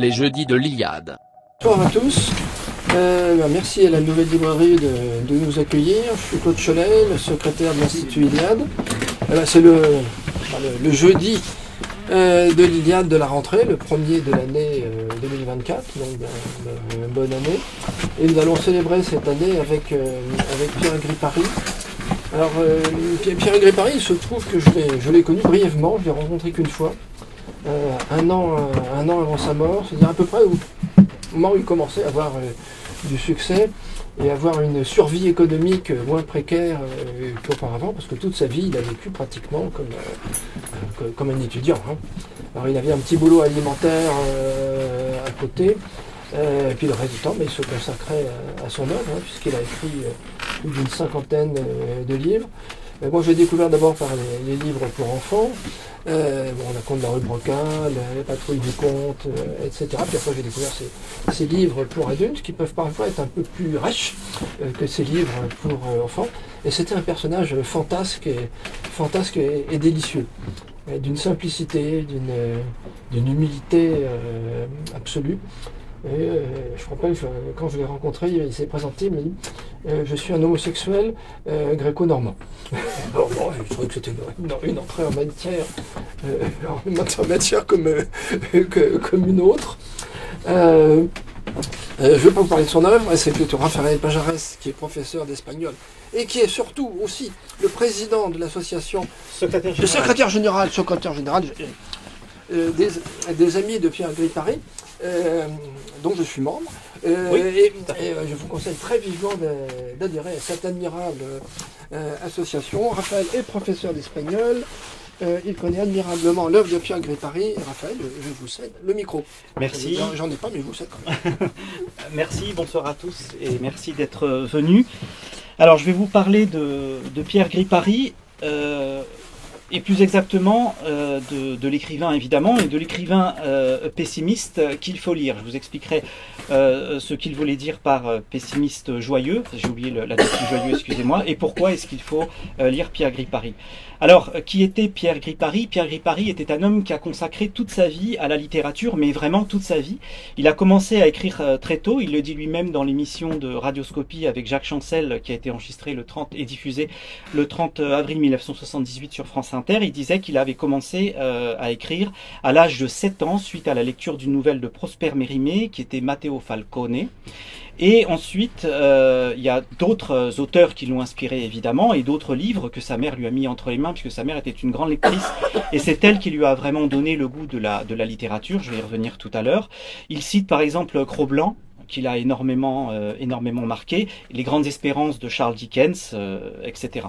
les jeudis de l'Iliade. Bonjour à tous. Euh, bah, merci à la nouvelle librairie de, nous accueillir. Je suis Claude Cholet, le secrétaire de l'Institut Iliade. Euh, bah, C'est le, le jeudi euh, de l'Iliade de la rentrée, le premier de l'année euh, 2024, donc ben, ben, bonne année. Et nous allons célébrer cette année avec, Pierre Gripari. Alors, Pierre, Gripari, il se trouve que je l'ai connu brièvement, je l'ai rencontré qu'une fois, euh, un, an, euh, un an avant sa mort, c'est-à-dire à peu près au moment où il commençait à avoir euh, du succès et avoir une survie économique moins précaire qu'auparavant, parce que toute sa vie, il a vécu pratiquement comme, comme un étudiant. hein. Alors il avait un petit boulot alimentaire à côté, et puis le reste du temps, mais il se consacrait à, à son œuvre, hein, puisqu'il a écrit plus d'une cinquantaine de livres. Euh, moi, j'ai découvert d'abord par les, livres pour enfants. Euh, bon, la Conte de la rue Broca, la, la Patrouille du Comte, euh, etc. Puis après, j'ai découvert ces, ces livres pour adultes qui peuvent parfois être un peu plus riches euh, que ces livres pour euh, enfants. Et c'était un personnage fantasque et, fantasque et, et délicieux, Euh, d'une simplicité, d'une euh, humilité euh, absolue. Et euh, je me rappelle, quand je l'ai rencontré, il s'est présenté, il m'a dit euh, Je suis un homosexuel euh, gréco-normand. Bon, bon, je trouvais que c'était une, une entrée en matière, euh, en matière comme, que- comme une autre. Je ne vais pas vous parler de son œuvre, c'est plutôt Raphaël Pajares, qui est professeur d'espagnol et qui est surtout aussi le président de l'association Secrétaire le secrétaire général, secrétaire général des, des amis de Pierre Gripari, euh, dont je suis membre. Euh, Oui, et euh, je vous conseille très vivement d'adhérer à cette admirable association. Raphaël est professeur d'espagnol. Euh, il connaît admirablement l'œuvre de Pierre Gripari. Et Raphaël, je, vous cède le micro. Merci. J'en- ai pas, mais je vous cède quand même. Merci, bonsoir à tous et merci d'être venus. Alors je vais vous parler de, de Pierre Gripari euh, et plus exactement euh, de, de l'écrivain évidemment et de l'écrivain euh, pessimiste qu'il faut lire. Je vous expliquerai euh, ce qu'il voulait dire par euh, pessimiste joyeux, j'ai oublié l'adjectif joyeux, excusez-moi, et pourquoi est-ce qu'il faut euh, lire Pierre Gripari? Alors, euh, qui était Pierre Gripari? Pierre Gripari était un homme qui a consacré toute sa vie à la littérature, mais vraiment toute sa vie. Il a commencé à écrire euh, très tôt, il le dit lui-même dans l'émission de Radioscopie avec Jacques Chancel qui a été enregistrée le 30 et diffusée le 30 avril 1978 sur France Inter. Il disait qu'il avait commencé euh, à écrire à l'âge de 7 ans suite à la lecture d'une nouvelle de Prosper Mérimée qui était Matteo Falcone. Et ensuite, euh, il y a d'autres euh, auteurs qui l'ont inspiré évidemment et d'autres livres que sa mère lui a mis entre les mains puisque sa mère était une grande lectrice et c'est elle qui lui a vraiment donné le goût de la, de la littérature. Je vais y revenir tout à l'heure. Il cite par exemple Cro-Blanc qu'il a énormément, euh, énormément marqué, les grandes espérances de Charles Dickens, euh, etc.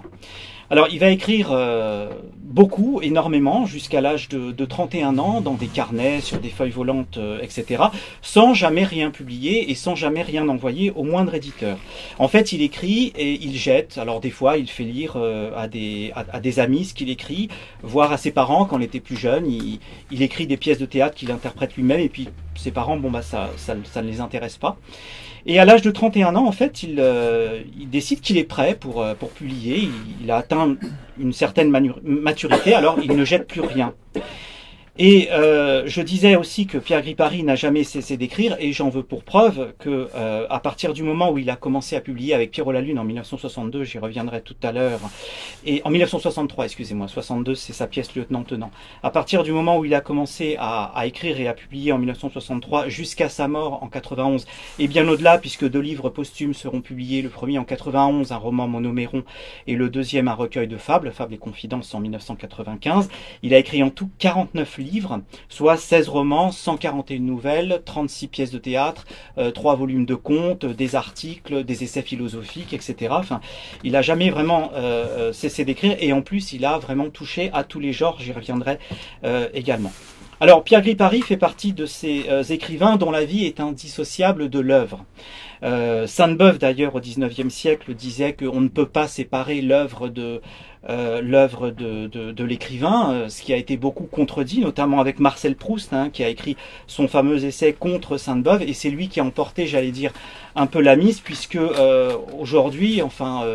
Alors il va écrire euh, beaucoup, énormément, jusqu'à l'âge de, de 31 ans, dans des carnets, sur des feuilles volantes, etc., sans jamais rien publier et sans jamais rien envoyer au moindre éditeur. En fait, il écrit et il jette. Alors des fois, il fait lire à, des, à des amis ce qu'il écrit, voire à ses parents quand il était plus jeune. Il, il écrit des pièces de théâtre qu'il interprète lui-même et puis ses parents, bon bah ça, ça, ça ne les intéresse pas. Et à l'âge de 31 ans, en fait, il, euh, il décide qu'il est prêt pour, euh, pour publier. Il, a atteint une certaine maturité, alors il ne jette plus rien. Et euh, je disais aussi que Pierre Gripari n'a jamais cessé d'écrire, et j'en veux pour preuve que euh, à partir du moment où il a commencé à publier avec Pierrot la Lune en 1962, j'y reviendrai tout à l'heure, et en 1963, excusez-moi, 62 c'est sa pièce Lieutenant Tenant. À partir du moment où il a commencé à, à écrire et à publier en 1963 jusqu'à sa mort en 91, et bien au-delà puisque deux livres posthumes seront publiés, le premier en 91, un roman monoméron, et le deuxième un recueil de fables, Fables et Confidences en 1995. Il a écrit en tout 49 livres, soit 16 romans, 141 nouvelles, 36 pièces de théâtre, euh, 3 volumes de contes, des articles, des essais philosophiques, etc. Enfin, il a jamais vraiment euh, euh, cessé d'écrire et en plus il a vraiment touché à tous les genres, j'y reviendrai euh, également. Alors Pierre Gripari fait partie de ces euh, écrivains dont la vie est indissociable de l'œuvre. Euh, Sainte-Beuve d'ailleurs au XIXe siècle disait qu'on ne peut pas séparer l'œuvre de euh, l'œuvre de, l'écrivain, euh, ce qui a été beaucoup contredit, notamment avec Marcel Proust, hein, qui a écrit son fameux essai contre Sainte-Beuve, et c'est lui qui a emporté, j'allais dire, un peu la mise, puisque euh, aujourd'hui, enfin,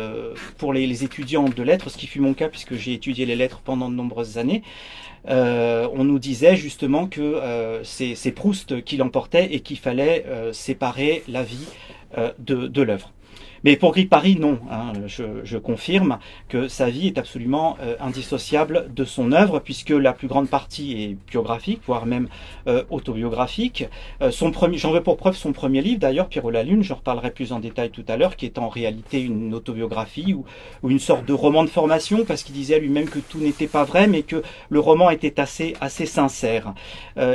pour les, les étudiants de lettres, ce qui fut mon cas, puisque j'ai étudié les lettres pendant de nombreuses années, on nous disait justement que c'est Proust qui l'emportait et qu'il fallait séparer la vie de l'œuvre. Mais pour Gris Paris, non. Hein, je, confirme que sa vie est absolument euh, indissociable de son œuvre, puisque la plus grande partie est biographique, voire même euh, autobiographique. Euh, son premier, j'en veux pour preuve son premier livre, d'ailleurs, Pierrot la Lune. Je reparlerai plus en détail tout à l'heure, qui est en réalité une autobiographie ou, ou une sorte de roman de formation, parce qu'il disait lui-même que tout n'était pas vrai, mais que le roman était assez assez sincère,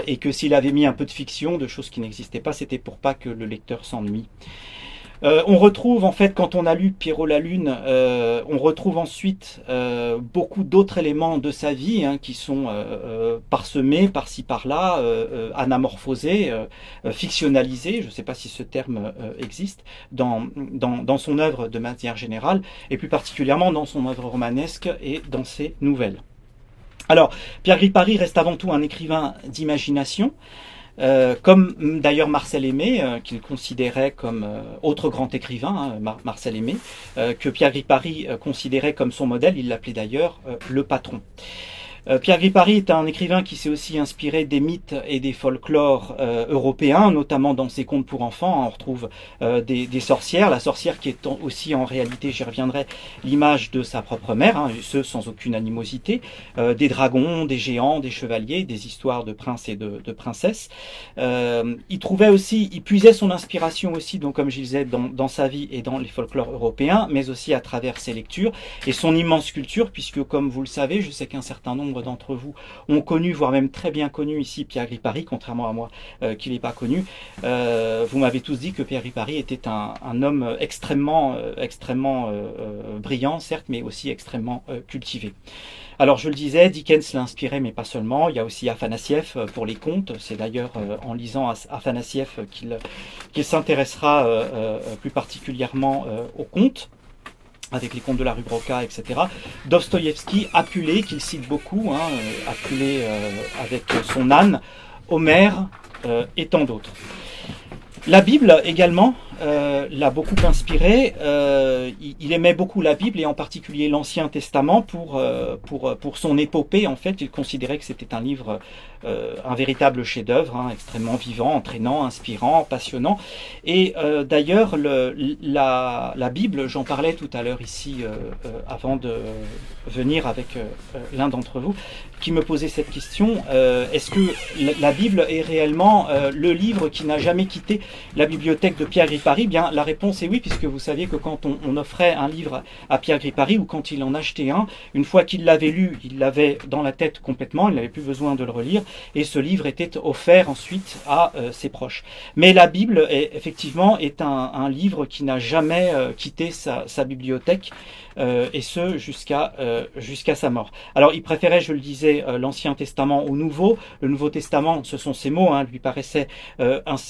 et que s'il avait mis un peu de fiction, de choses qui n'existaient pas, c'était pour pas que le lecteur s'ennuie. Euh, on retrouve en fait quand on a lu Pierrot la Lune, euh, on retrouve ensuite euh, beaucoup d'autres éléments de sa vie hein, qui sont parsemés par-ci par-là, anamorphosés, fictionnalisés. Je ne sais pas si ce terme existe dans, dans, son œuvre de manière générale, et plus particulièrement dans son œuvre romanesque et dans ses nouvelles. Alors, Pierre Gripari reste avant tout un écrivain d'imagination. Euh, comme d'ailleurs Marcel Aimé, euh, qu'il considérait comme euh, autre grand écrivain, hein, Marcel Aimé, que Pierre Gripari considérait comme son modèle, il l'appelait d'ailleurs le patron. Euh, Pierre Gripari est un écrivain qui s'est aussi inspiré des mythes et des folklores euh, européens, notamment dans ses contes pour enfants. On retrouve euh, des, sorcières, la sorcière qui est aussi en réalité, j'y reviendrai, l'image de sa propre mère, hein, ce sans aucune animosité, des dragons, des géants, des chevaliers, des histoires de princes et de, de princesses. il trouvait aussi, il puisait son inspiration aussi, donc comme je disais, dans, dans sa vie et dans les folklores européens, mais aussi à travers ses lectures et son immense culture, puisque comme vous le savez, je sais qu'un certain nombre d'entre vous ont connu, voire même très bien connu ici Pierre Gripari, contrairement à moi euh, qui l'ai pas connu. Euh, vous m'avez tous dit que Pierre Gripari était un, homme extrêmement, euh, extrêmement brillant, certes, mais aussi extrêmement cultivé. Alors je le disais, Dickens l'inspirait, mais pas seulement. Il y a aussi Afanassiev pour les contes. C'est d'ailleurs en lisant Afanassiev qu'il s'intéressera plus particulièrement aux contes avec les contes de la rue Broca, etc. Dostoïevski, appelé, qu'il cite beaucoup, hein, appelé euh, avec son âne, Homère euh, et tant d'autres. La Bible également euh, l'a beaucoup inspiré. Euh, il, aimait beaucoup la Bible et en particulier l'Ancien Testament pour, euh, pour, pour son épopée. En fait, il considérait que c'était un livre, un véritable chef-d'œuvre, hein, extrêmement vivant, entraînant, inspirant, passionnant. Et d'ailleurs, la, la Bible, j'en parlais tout à l'heure ici avant de venir avec l'un d'entre vous, qui me posait cette question est-ce que la, Bible est réellement le livre qui n'a jamais quitté la bibliothèque de Pierre Bien, la réponse est oui, puisque vous saviez que quand on, offrait un livre à Pierre Gripari ou quand il en achetait un, une fois qu'il l'avait lu, il l'avait dans la tête complètement, il n'avait plus besoin de le relire, et ce livre était offert ensuite à euh, ses proches. Mais la Bible, est, effectivement, est un, livre qui n'a jamais euh, quitté sa, bibliothèque, euh, et ce jusqu'à jusqu'à sa mort. Alors, il préférait, je le disais, l'Ancien Testament au Nouveau. Le Nouveau Testament, ce sont ses mots, hein, lui paraissait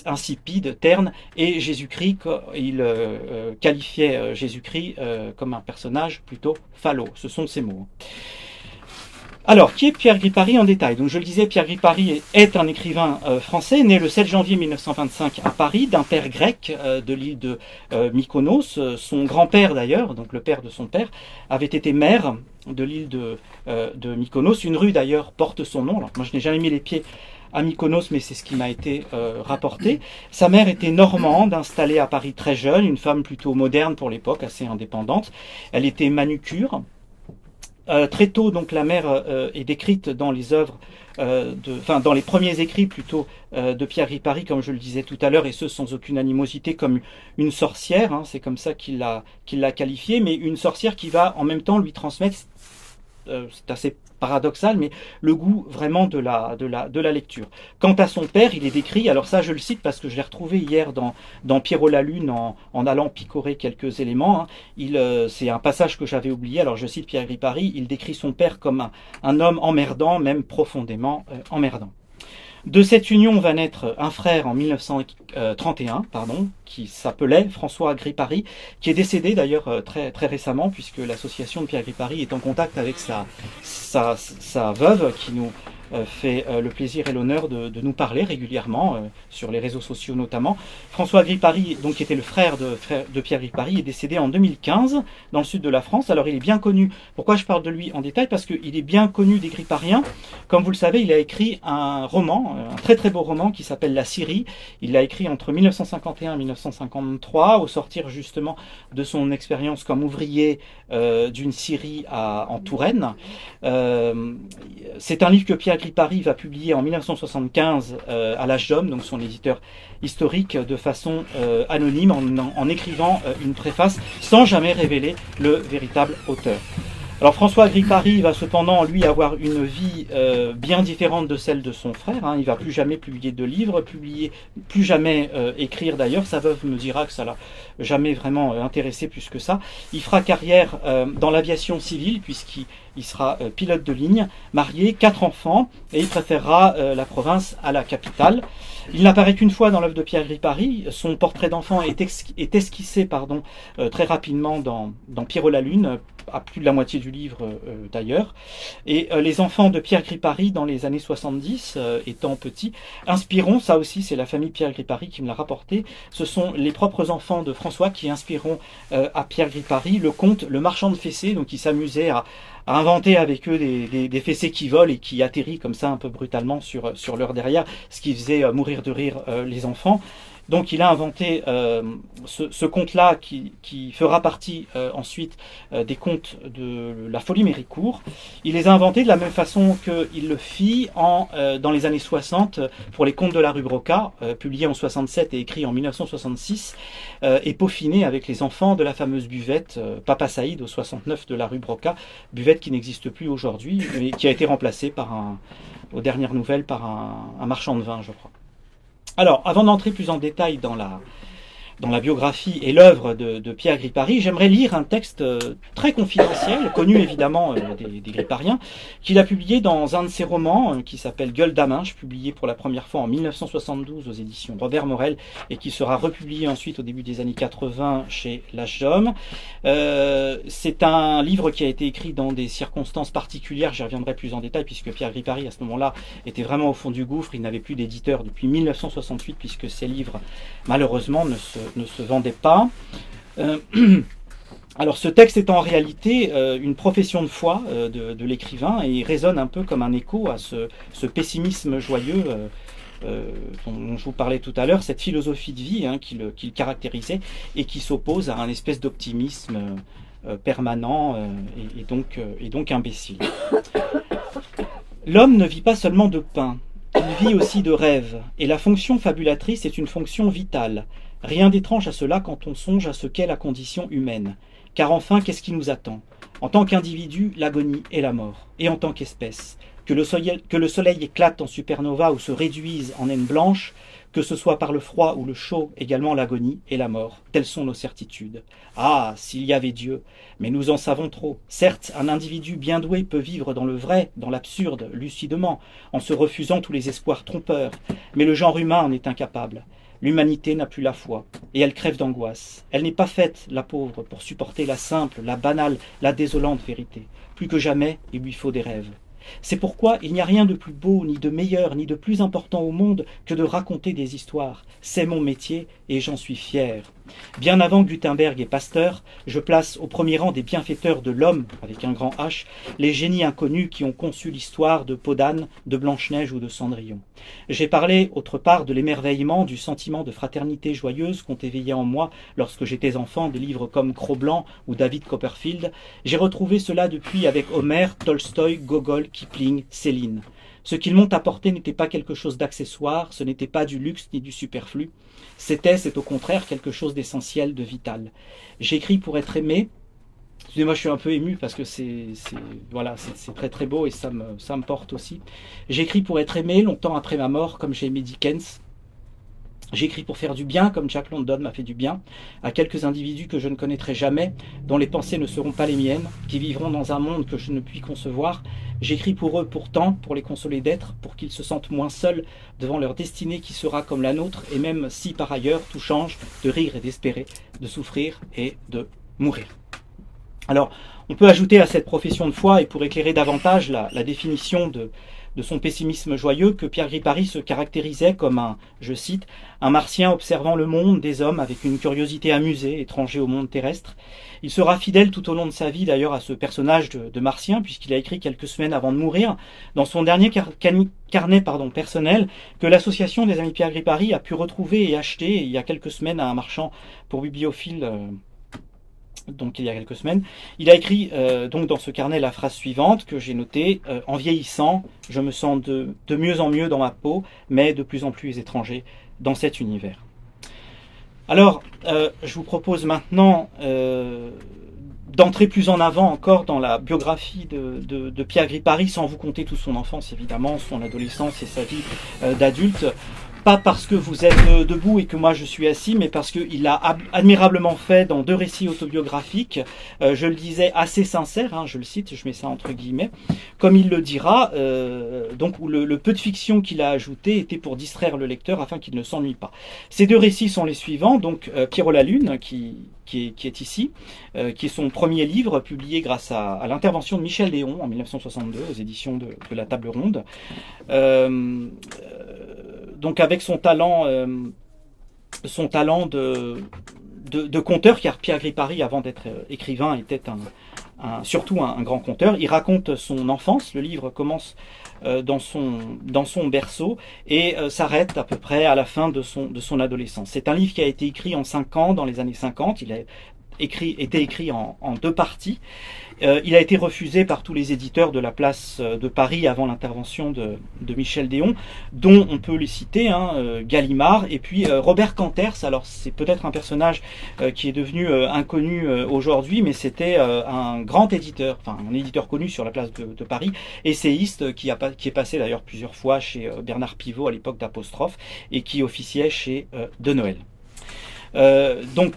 insipide, terne, et Jésus-Christ il euh, euh, qualifiait euh, Jésus-Christ comme un personnage plutôt phallo. Ce sont ses mots. Alors, qui est Pierre Gripari en détail? Donc, je le disais, Pierre Gripari est un écrivain français, né le 7 janvier 1925 à Paris, d'un père grec de l'île de Mykonos. Son grand-père, d'ailleurs, donc le père de son père, avait été maire de l'île de, Mykonos. Une rue, d'ailleurs, porte son nom. Moi, je n'ai jamais mis les pieds à mais c'est ce qui m'a été euh, rapporté. Sa mère était normande, installée à Paris très jeune, une femme plutôt moderne pour l'époque, assez indépendante. Elle était manucure. Euh, très tôt, donc, la mère euh, est décrite dans les œuvres, de, enfin, dans les premiers écrits plutôt de Pierre Ripari, comme je le disais tout à l'heure, et ce sans aucune animosité, comme une sorcière. Hein, c'est comme ça qu'il l'a qu'il l'a qualifiée, mais une sorcière qui va en même temps lui transmettre c'est assez paradoxal, mais le goût vraiment de la, de la, de la lecture. Quant à son père, il est décrit, alors ça je le cite parce que je l'ai retrouvé hier dans, dans Pierrot la Lune en, en allant picorer quelques éléments. Hein. Il, euh, c'est un passage que j'avais oublié, alors je cite Pierre Gripari, il décrit son père comme un, un homme emmerdant, même profondément euh, emmerdant. De cette union va naître un frère en 1931, pardon, qui s'appelait François Agripari, qui est décédé d'ailleurs euh, très, très récemment, puisque l'association de Pierre Agripari est en contact avec sa, sa, sa veuve, qui nous fait le plaisir et l'honneur de, nous parler régulièrement, sur les réseaux sociaux notamment. François Gripari, donc, qui était le frère de, Pierre Gripari, est décédé en 2015 dans le sud de la France. Alors il est bien connu. Pourquoi je parle de lui en détail? Parce qu'il est bien connu des Gripariens. Comme vous le savez, il a écrit un roman, un très très beau roman qui s'appelle La Syrie. Il l'a écrit entre 1951 et 1953, au sortir justement de son expérience comme ouvrier d'une Syrie en Touraine. Euh, c'est un livre que Pierre Gripari va publier en 1975 euh, à l'âge d'homme, donc son éditeur historique, de façon euh, anonyme, en, écrivant une préface sans jamais révéler le véritable auteur. Alors François Gripari va cependant lui avoir une vie bien différente de celle de son frère. Hein. Il va plus jamais publier de livres, publier, plus jamais écrire d'ailleurs. Sa veuve me dira que ça l'a jamais vraiment intéressé plus que ça. Il fera carrière dans l'aviation civile puisqu'il il sera euh, pilote de ligne, marié, quatre enfants, et il préférera euh, la province à la capitale. Il n'apparaît qu'une fois dans l'œuvre de Pierre Gripari. Son portrait d'enfant est, esquissé pardon, euh, très rapidement dans, dans Pierrot la Lune, à plus de la moitié du livre d'ailleurs. Et les enfants de Pierre Gripari dans les années 70, étant petits, inspireront, ça aussi c'est la famille Pierre Gripari qui me l'a rapporté, ce sont les propres enfants de François qui inspireront à Pierre Gripari le conte Le marchand de fessées, donc il s'amusait à, à inventer avec eux des, des, fessées qui volent et qui atterrissent comme ça un peu brutalement sur, sur leur derrière, ce qui faisait euh, mourir de rire euh, les enfants. Donc il a inventé euh, ce, conte-là qui, fera partie euh, ensuite euh, des contes de la folie Méricourt. Il les a inventés de la même façon qu'il le fit dans les années 60 pour les contes de la rue Broca, publiés en 67 et écrits en 1966, et peaufinés avec les enfants de la fameuse buvette Papa Saïd au 69 de la rue Broca, buvette qui n'existe plus aujourd'hui, mais qui a été remplacée par aux dernières nouvelles par un marchand de vin, je crois. Alors, avant d'entrer plus en détail dans la, dans la biographie et l'œuvre de, Pierre Gripari, j'aimerais lire un texte euh, très confidentiel, connu évidemment euh, des, des, Gripariens, qu'il a publié dans un de ses romans euh, qui s'appelle Gueule d'Aminche, publié pour la première fois en 1972 aux éditions Robert Morel et qui sera republié ensuite au début des années 80 chez L'Âge d'Homme. C'est un livre qui a été écrit dans des circonstances particulières, j'y reviendrai plus en détail puisque Pierre Gripari à ce moment-là était vraiment au fond du gouffre, il n'avait plus d'éditeur depuis 1968 puisque ses livres malheureusement ne se ne se vendait pas. Euh, alors ce texte est en réalité euh, une profession de foi euh, de, l'écrivain et il résonne un peu comme un écho à ce, pessimisme joyeux dont je vous parlais tout à l'heure, cette philosophie de vie hein, caractérisait et qui s'oppose à un espèce d'optimisme permanent et, donc, et donc imbécile. L'homme ne vit pas seulement de pain, il vit aussi de rêves, et la fonction fabulatrice est une fonction vitale, Rien d'étrange à cela quand on songe à ce qu'est la condition humaine. Car enfin, qu'est-ce qui nous attend? En tant qu'individu, l'agonie et la mort. Et en tant qu'espèce. Que le, soleil, éclate en supernova ou se réduise en naine blanche, que ce soit par le froid ou le chaud, également l'agonie et la mort. Telles sont nos certitudes. Ah, s'il y avait Dieu. Mais nous en savons trop. Certes, un individu bien doué peut vivre dans le vrai, dans l'absurde, lucidement, en se refusant tous les espoirs trompeurs. Mais le genre humain en est incapable. L'humanité n'a plus la foi, et elle crève d'angoisse. Elle n'est pas faite, la pauvre, pour supporter la simple, la banale, la désolante vérité. Plus que jamais, il lui faut des rêves. C'est pourquoi il n'y a rien de plus beau, ni de meilleur, ni de plus important au monde que de raconter des histoires. C'est mon métier et j'en suis fier. Bien avant Gutenberg et Pasteur, je place au premier rang des bienfaiteurs de l'homme, avec un grand H, les génies inconnus qui ont conçu l'histoire de Podane, de Blanche-Neige ou de Cendrillon. J'ai parlé, autre part, de l'émerveillement, du sentiment de fraternité joyeuse qu'ont éveillé en moi, lorsque j'étais enfant, des livres comme Cro-Blanc ou David Copperfield. J'ai retrouvé cela depuis avec Homère, Tolstoï, Gogol, Kipling, Céline. Ce qu'ils m'ont apporté n'était pas quelque chose d'accessoire, ce n'était pas du luxe ni du superflu. C'était, c'est au contraire quelque chose d'essentiel, de vital. J'écris pour être aimé. Excusez-moi, je suis un peu ému parce que c'est, voilà, c'est très très beau et ça me, ça me porte aussi. J'écris pour être aimé longtemps après ma mort, comme j'ai aimé Dickens. J'écris pour faire du bien, comme Jack London m'a fait du bien, à quelques individus que je ne connaîtrai jamais, dont les pensées ne seront pas les miennes, qui vivront dans un monde que je ne puis concevoir. J'écris pour eux pourtant, pour les consoler d'être, pour qu'ils se sentent moins seuls devant leur destinée qui sera comme la nôtre, et même si par ailleurs tout change, de rire et d'espérer, de souffrir et de mourir. Alors, on peut ajouter à cette profession de foi, et pour éclairer davantage la, définition de, de son pessimisme joyeux que Pierre Gripari se caractérisait comme un, je cite, un martien observant le monde des hommes avec une curiosité amusée, étranger au monde terrestre. Il sera fidèle tout au long de sa vie d'ailleurs à ce personnage de, martien, puisqu'il a écrit quelques semaines avant de mourir, dans son dernier carnet pardon, personnel, que l'association des Amis Pierre Gripari a pu retrouver et acheter il y a quelques semaines à un marchand pour bibliophile. Euh, donc il y a quelques semaines, il a écrit euh, dans ce carnet la phrase suivante que j'ai notée euh, En vieillissant, je me sens de, mieux en mieux dans ma peau, mais de plus en plus étranger dans cet univers. Alors, euh, je vous propose maintenant d'entrer plus en avant encore dans la biographie de, de, de, Pierre Gripari, sans vous compter toute son enfance évidemment, son adolescence et sa vie d'adulte pas parce que vous êtes euh, debout et que moi je suis assis, mais parce qu'il l'a admirablement fait dans deux récits autobiographiques, euh, je le disais assez sincère, hein, je le cite, je mets ça entre guillemets, comme il le dira, euh, donc où le, peu de fiction qu'il a ajouté était pour distraire le lecteur afin qu'il ne s'ennuie pas. Ces deux récits sont les suivants, donc Pierrot la Lune, qui, qui, est, ici, qui est son premier livre publié grâce à, l'intervention de Michel Léon en 1962 aux éditions de la Table Ronde donc avec son talent, euh, son talent de, conteur, car Pierre Gripari, avant d'être euh, écrivain, était un, surtout un, grand conteur. Il raconte son enfance. Le livre commence euh, dans, son, dans son berceau et s'arrête à peu près à la fin de son, de son adolescence. C'est un livre qui a été écrit en cinq ans, dans les années 50. Il a écrit, été écrit en, en deux parties. Euh, il a été refusé par tous les éditeurs de la place euh, de Paris avant l'intervention de, Michel Déon, dont on peut les citer, hein, euh, Gallimard et puis Robert Canters. Alors c'est peut-être un personnage qui est devenu inconnu aujourd'hui, mais c'était un grand éditeur, enfin un éditeur connu sur la place de, Paris, essayiste qui, a, qui est passé d'ailleurs plusieurs fois chez Bernard Pivot à l'époque d'Apostrophe et qui officiait chez De Noël. donc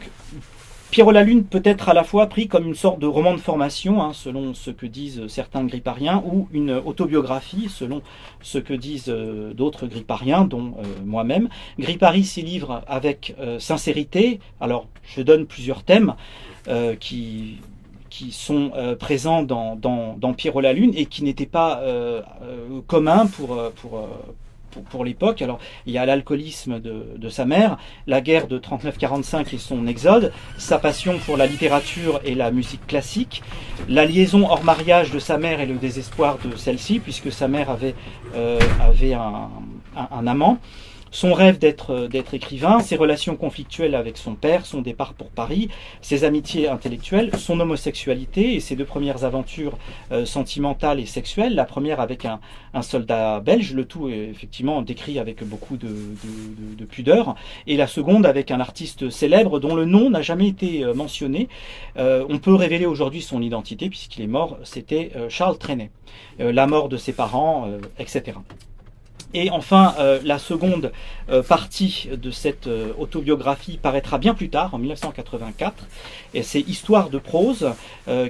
Pierrot la Lune peut être à la fois pris comme une sorte de roman de formation, hein, selon ce que disent certains grippariens, ou une autobiographie, selon ce que disent euh, d'autres grippariens, dont euh, moi-même. Grippari s'y livre avec euh, sincérité. Alors, je donne plusieurs thèmes qui sont présents dans, dans, Pierrot la Lune et qui n'étaient pas communs pour, pour, l'époque. Alors, il y a l'alcoolisme de, sa mère, la guerre de 39-45 et son exode, sa passion pour la littérature et la musique classique, la liaison hors mariage de sa mère et le désespoir de celle-ci, puisque sa mère avait, euh, avait un, un amant son rêve euh, d'être écrivain, ses relations conflictuelles avec son père, son départ pour Paris, ses amitiés intellectuelles, son homosexualité et ses deux premières aventures euh, sentimentales et sexuelles. La première avec un, soldat belge, le tout est effectivement décrit avec beaucoup de, pudeur, et la seconde avec un artiste célèbre dont le nom n'a jamais été euh, mentionné. on peut révéler aujourd'hui son identité puisqu'il est mort, c'était Charles Trenet. la mort de ses parents, etc. Et enfin, euh, la seconde euh, partie de cette euh, autobiographie paraîtra bien plus tard, en 1984. Et c'est Histoire de prose,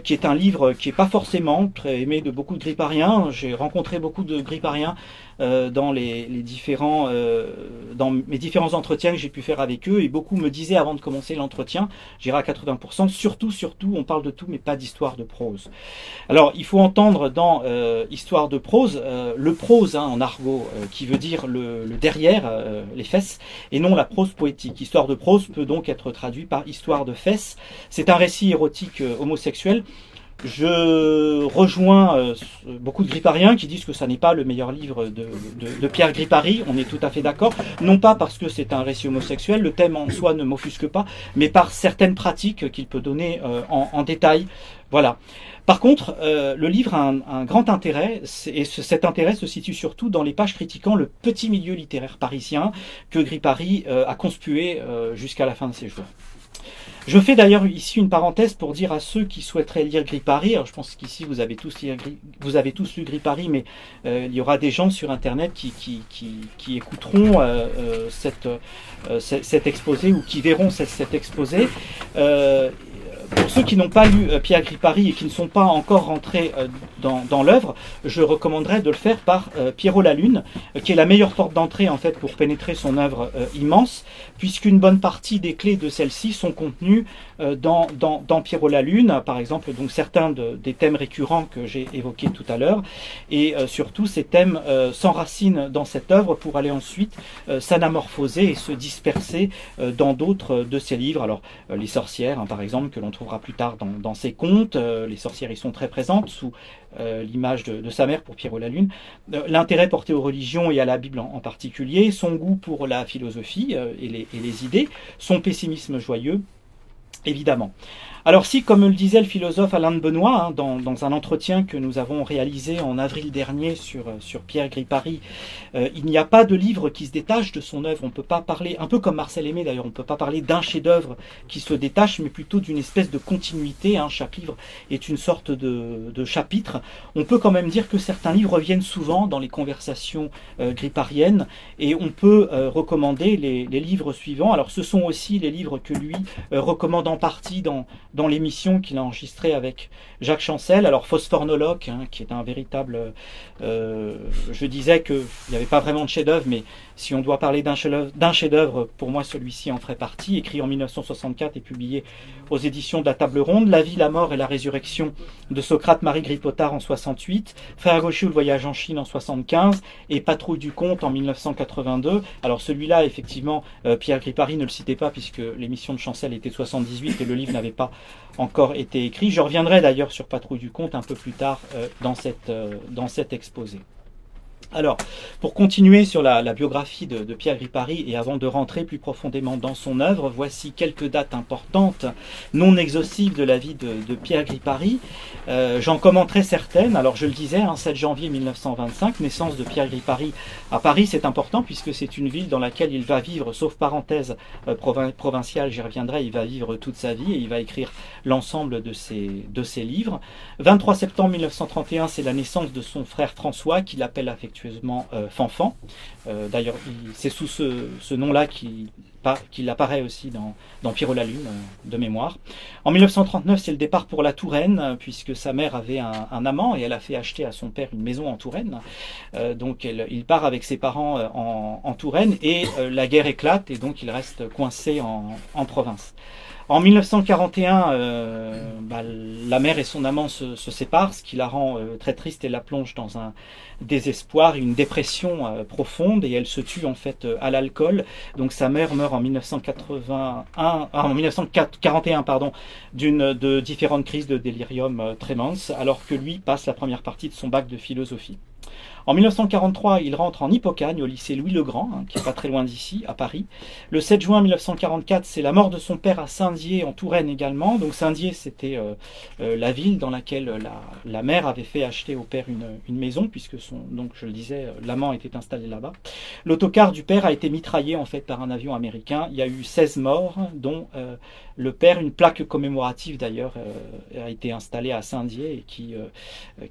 qui est un livre qui n'est pas forcément très aimé de beaucoup de grippariens. J'ai rencontré beaucoup de grippariens dans les, différents, euh, dans mes différents entretiens que j'ai pu faire avec eux, et beaucoup me disaient avant de commencer l'entretien, j'irai à 80%, surtout, surtout, on parle de tout, mais pas d'histoire de prose. Alors, il faut entendre dans euh, histoire de prose le prose hein, en argot, qui veut dire le, le derrière, les fesses, et non la prose poétique. Histoire de prose peut donc être traduit par histoire de fesses. C'est un récit érotique homosexuel je rejoins euh, beaucoup de grippariens qui disent que ça n'est pas le meilleur livre de, Pierre Gripari, on est tout à fait d'accord, non pas parce que c'est un récit homosexuel, le thème en soi ne m'offusque pas, mais par certaines pratiques qu'il peut donner euh, en, détail. Voilà. Par contre, euh, le livre a un, grand intérêt, et cet intérêt se situe surtout dans les pages critiquant le petit milieu littéraire parisien que Gripari a conspué jusqu'à la fin de ses jours. Je fais d'ailleurs ici une parenthèse pour dire à ceux qui souhaiteraient lire alors je pense qu'ici vous avez tous lu Gripari, mais euh, il y aura des gens sur internet qui, écouteront euh, euh, cet exposé ou qui verront cet, exposé. Pour ceux qui n'ont pas lu Pierre Gripari et qui ne sont pas encore rentrés dans, l'œuvre, je recommanderais de le faire par Pierrot la Lune, qui est la meilleure porte d'entrée en fait pour pénétrer son œuvre immense, puisqu'une bonne partie des clés de celle-ci sont contenues dans, dans, Pierrot la Lune, par exemple donc certains des thèmes récurrents que j'ai évoqués tout à l'heure, et surtout ces thèmes s'enracinent dans cette œuvre pour aller ensuite s'anamorphoser et se disperser dans d'autres de ses livres. Alors les sorcières, hein, par exemple, que l'on trouvera plus tard dans, ses contes. Euh, les sorcières y sont très présentes sous euh, l'image de, sa mère pour Pierrot la Lune. Euh, l'intérêt porté aux religions et à la Bible en, particulier, son goût pour la philosophie et les idées, son pessimisme joyeux, évidemment. Alors si, comme le disait le philosophe Alain de Benoît, hein, dans, un entretien que nous avons réalisé en avril dernier sur, euh, sur Pierre Gripari, euh, il n'y a pas de livre qui se détache de son œuvre. On ne peut pas parler, un peu comme Marcel Aimé d'ailleurs, on ne peut pas parler d'un chef-d'œuvre qui se détache, mais plutôt d'une espèce de continuité. Hein. Chaque livre est une sorte de, chapitre. On peut quand même dire que certains livres reviennent souvent dans les conversations euh, gripariennes, et on peut recommander les, les, livres suivants. Alors ce sont aussi les livres que lui recommande en partie dans dans l'émission qu'il a enregistrée avec Jacques Chancel. Alors Phosphorenologue, hein, qui est un véritable... Euh, je disais qu'il n'y avait pas vraiment de chef-d'œuvre, mais si on doit parler d'un chef-d'œuvre, pour moi celui-ci en ferait partie, écrit en 1964 et publié aux éditions de la Table Ronde, La vie, la mort et la résurrection de Socrate Marie Gripotard en 68, Frère Gaucher ou le voyage en Chine en 75 et Patrouille du Comte en 1982. Alors celui-là, effectivement, euh, Pierre Gripari ne le citait pas puisque l'émission de Chancel était 78 et le livre n'avait pas encore été écrit. Je reviendrai d'ailleurs sur Patrouille du Comte un peu plus tard euh, euh, dans cet exposé. Alors, pour continuer sur la, biographie de, Pierre Gripari et avant de rentrer plus profondément dans son œuvre, voici quelques dates importantes, non exhaustives de la vie de, Pierre Gripari. Euh, j'en commenterai certaines. Alors, je le disais, 7 hein, janvier 1925, naissance de Pierre Gripari à Paris. C'est important puisque c'est une ville dans laquelle il va vivre, sauf parenthèse euh, provinciale, j'y reviendrai, il va vivre toute sa vie et il va écrire l'ensemble de ses, de ses livres. 23 septembre 1931, c'est la naissance de son frère François, qu'il appelle affectueusement euh, Fanfan. Euh, d'ailleurs, c'est sous ce, nom-là qu'il apparaît aussi dans, dans Pierrot la Lune, euh, de mémoire. En 1939, c'est le départ pour la Touraine, puisque sa mère avait un, amant et elle a fait acheter à son père une maison en Touraine. donc il part avec ses parents en, Touraine et la guerre éclate et donc il reste coincé en province. En 1941, euh, bah, la mère et son amant se, séparent, ce qui la rend euh, très triste et la plonge dans un désespoir, une dépression euh, profonde, et elle se tue en fait à l'alcool. Donc sa mère meurt en 1981, ah, en 1941 pardon, d'une de différentes crises de délirium tremens, alors que lui passe la première partie de son bac de philosophie. En 1943, il rentre en Hippocagne au lycée Louis-le-Grand, hein, qui est pas très loin d'ici, à Paris. Le 7 juin 1944, c'est la mort de son père à Saint-Dié, en Touraine également. Donc Saint-Dié, c'était euh, euh, la ville dans laquelle la, mère avait fait acheter au père une, maison, puisque son, donc je le disais, euh, l'amant était installé là-bas. L'autocar du père a été mitraillé en fait par un avion américain. Il y a eu 16 morts, dont le père, une plaque commémorative d'ailleurs, a été installée à Saint-Dié et qui,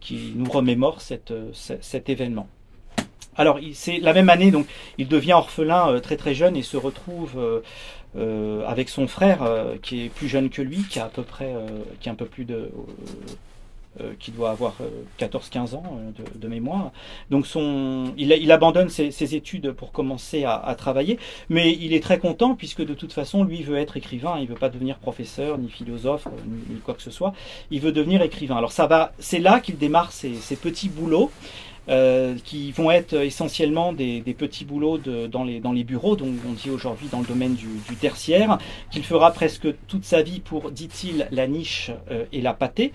qui nous remémore cette, cet événement alors, c'est la même année, donc il devient orphelin euh, très très jeune et se retrouve euh, euh, avec son frère qui est plus jeune que lui, qui a à peu près, qui a un peu plus de, qui doit avoir 14-15 ans de, mémoire. Donc il, abandonne ses, études pour commencer à, travailler, mais il est très content puisque de toute façon, lui veut être écrivain, il veut pas devenir professeur, ni philosophe, ni, quoi que ce soit. Il veut devenir écrivain. Alors ça va, c'est là qu'il démarre ses, ses petits boulots. Euh, qui vont être essentiellement des, petits boulots dans, les, dans les bureaux, donc on dit aujourd'hui dans le domaine du, tertiaire, qu'il fera presque toute sa vie pour, dit-il, la niche euh, et la pâtée.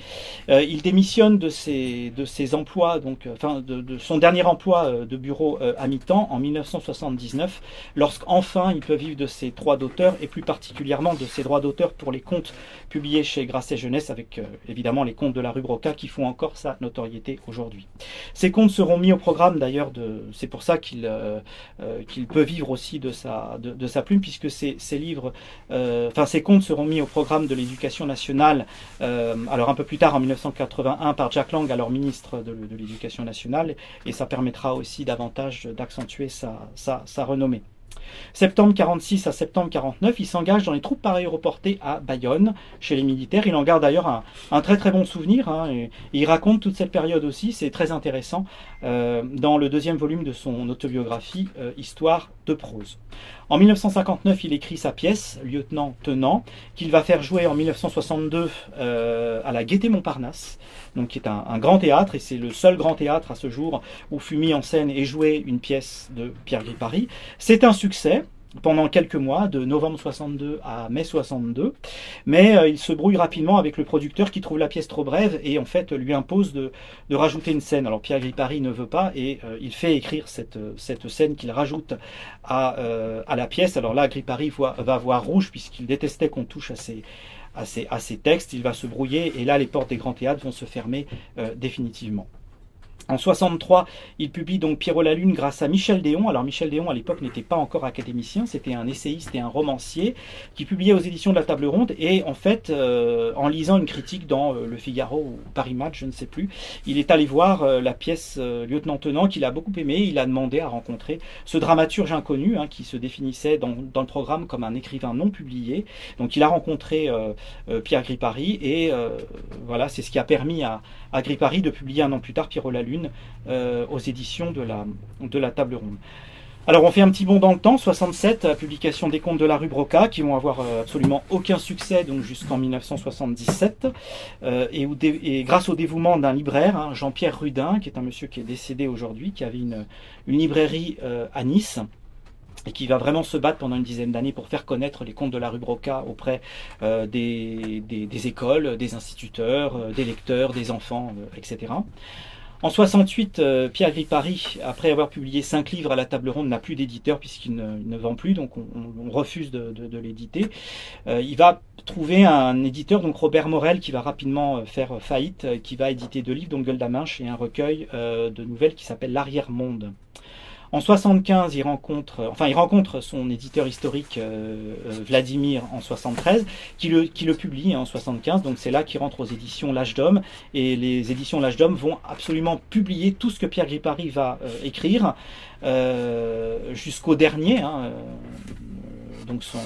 Euh, il démissionne de ses, de ses emplois, donc, enfin de, son dernier emploi de bureau à mi-temps en 1979, lorsqu'enfin il peut vivre de ses droits d'auteur et plus particulièrement de ses droits d'auteur pour les contes publiés chez Grasset Jeunesse, avec évidemment les contes de la rue Broca qui font encore sa notoriété aujourd'hui. Ces contes seront mis au programme d'ailleurs. C'est pour ça qu'il euh, euh, peut vivre aussi de sa plume puisque ces, livres, euh, enfin ces contes seront mis au programme de l'éducation nationale. alors un peu plus tard en 1981 par Jack Lang, alors ministre de, l'éducation nationale, et ça permettra aussi davantage d'accentuer sa renommée. Septembre 46 à septembre 49, il s'engage dans les troupes aéroportées à Bayonne, chez les militaires. Il en garde d'ailleurs un, très très bon souvenir. Hein, il raconte toute cette période aussi, c'est très intéressant, euh, dans le deuxième volume de son autobiographie, euh, Histoire de prose. En 1959, il écrit sa pièce, Lieutenant Tenant, qu'il va faire jouer en 1962 euh, à la Gaîté Montparnasse, donc qui est un, grand théâtre, et c'est le seul grand théâtre à ce jour où fut mis en scène et joué une pièce de Pierre Paris. C'est un succès pendant quelques mois, de novembre 62 à mai 62. Mais euh, il se brouille rapidement avec le producteur qui trouve la pièce trop brève et en fait lui impose de, rajouter une scène. Alors Pierre Gripari ne veut pas et euh, il fait écrire cette, cette scène qu'il rajoute à, euh, à, la pièce. Alors là, Gripari va voir rouge puisqu'il détestait qu'on touche à ses, à, ses, textes. Il va se brouiller et là, les portes des grands théâtres vont se fermer définitivement. En 63, il publie donc Pierrot la Lune grâce à Michel Déon. Alors Michel Déon à l'époque n'était pas encore académicien, c'était un essayiste et un romancier qui publiait aux éditions de la Table Ronde et en fait, euh, en lisant une critique dans euh, Le Figaro ou Paris Match, je ne sais plus, il est allé voir euh, la pièce Lieutenant Tenant qu'il a beaucoup aimé. Il a demandé à rencontrer ce dramaturge inconnu hein, qui se définissait dans, le programme comme un écrivain non publié. Donc il a rencontré Pierre Gripari et voilà, c'est ce qui a permis à, à Gripari de publier un an plus tard Pierrot la Lune euh, aux éditions de la, Table Ronde. Alors on fait un petit bond dans le temps, 67, la publication des contes de la rue Broca, qui vont avoir euh, absolument aucun succès donc jusqu'en 1977, euh, et, grâce au dévouement d'un libraire, hein, Jean-Pierre Rudin, qui est un monsieur qui est décédé aujourd'hui, qui avait une, librairie à Nice, et qui va vraiment se battre pendant une dizaine d'années pour faire connaître les contes de la rue Broca auprès euh, des, écoles, des instituteurs, euh, des lecteurs, des enfants, euh, etc. En 68, Pierre Gripari, après avoir publié cinq livres à la table ronde, n'a plus d'éditeur puisqu'il ne, vend plus, donc on, refuse de, l'éditer. il va trouver un éditeur, donc Robert Morel, qui va rapidement faire faillite, qui va éditer deux livres, donc Gueule d'Aminche et un recueil de nouvelles qui s'appelle L'arrière-monde. En 75, il rencontre, enfin, il rencontre son éditeur historique euh, euh, Vladimir en 73, qui le, qui le publie en 75. Donc c'est là qu'il rentre aux éditions L'Âge d'Homme. Et les éditions L'Âge d'Homme vont absolument publier tout ce que Pierre Gripari va euh, écrire jusqu'au dernier. Hein, donc son,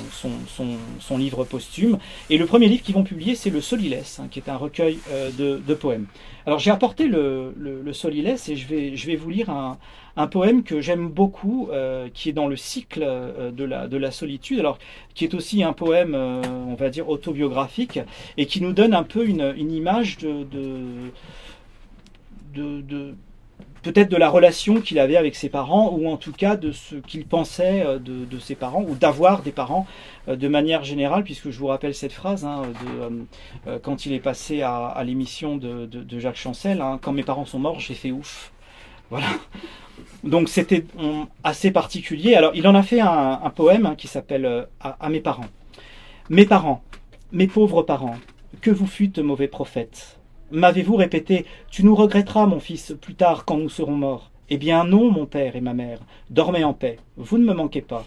son, livre posthume. Et le premier livre qu'ils vont publier, c'est le Solilès, hein, qui est un recueil de, poèmes. Alors j'ai apporté le, le, Solilès et je vais, je vais vous lire un, un poème que j'aime beaucoup, euh, qui est dans le cycle euh, de, la, de la solitude, alors qui est aussi un poème, euh, on va dire, autobiographique, et qui nous donne un peu une, une image de, de, de, peut-être de la relation qu'il avait avec ses parents, ou en tout cas de ce qu'il pensait de, de, ses parents, ou d'avoir des parents de manière générale, puisque je vous rappelle cette phrase, hein, de, quand il est passé à, à l'émission de, de, Jacques Chancel, hein, quand mes parents sont morts, j'ai fait ouf. Voilà. Donc c'était assez particulier. Alors il en a fait un, poème hein, qui s'appelle euh, à, mes parents. Mes parents, mes pauvres parents, que vous fûtes mauvais prophètes. M'avez-vous répété Tu nous regretteras, mon fils, plus tard quand nous serons morts? Eh bien non, mon père et ma mère, dormez en paix, vous ne me manquez pas.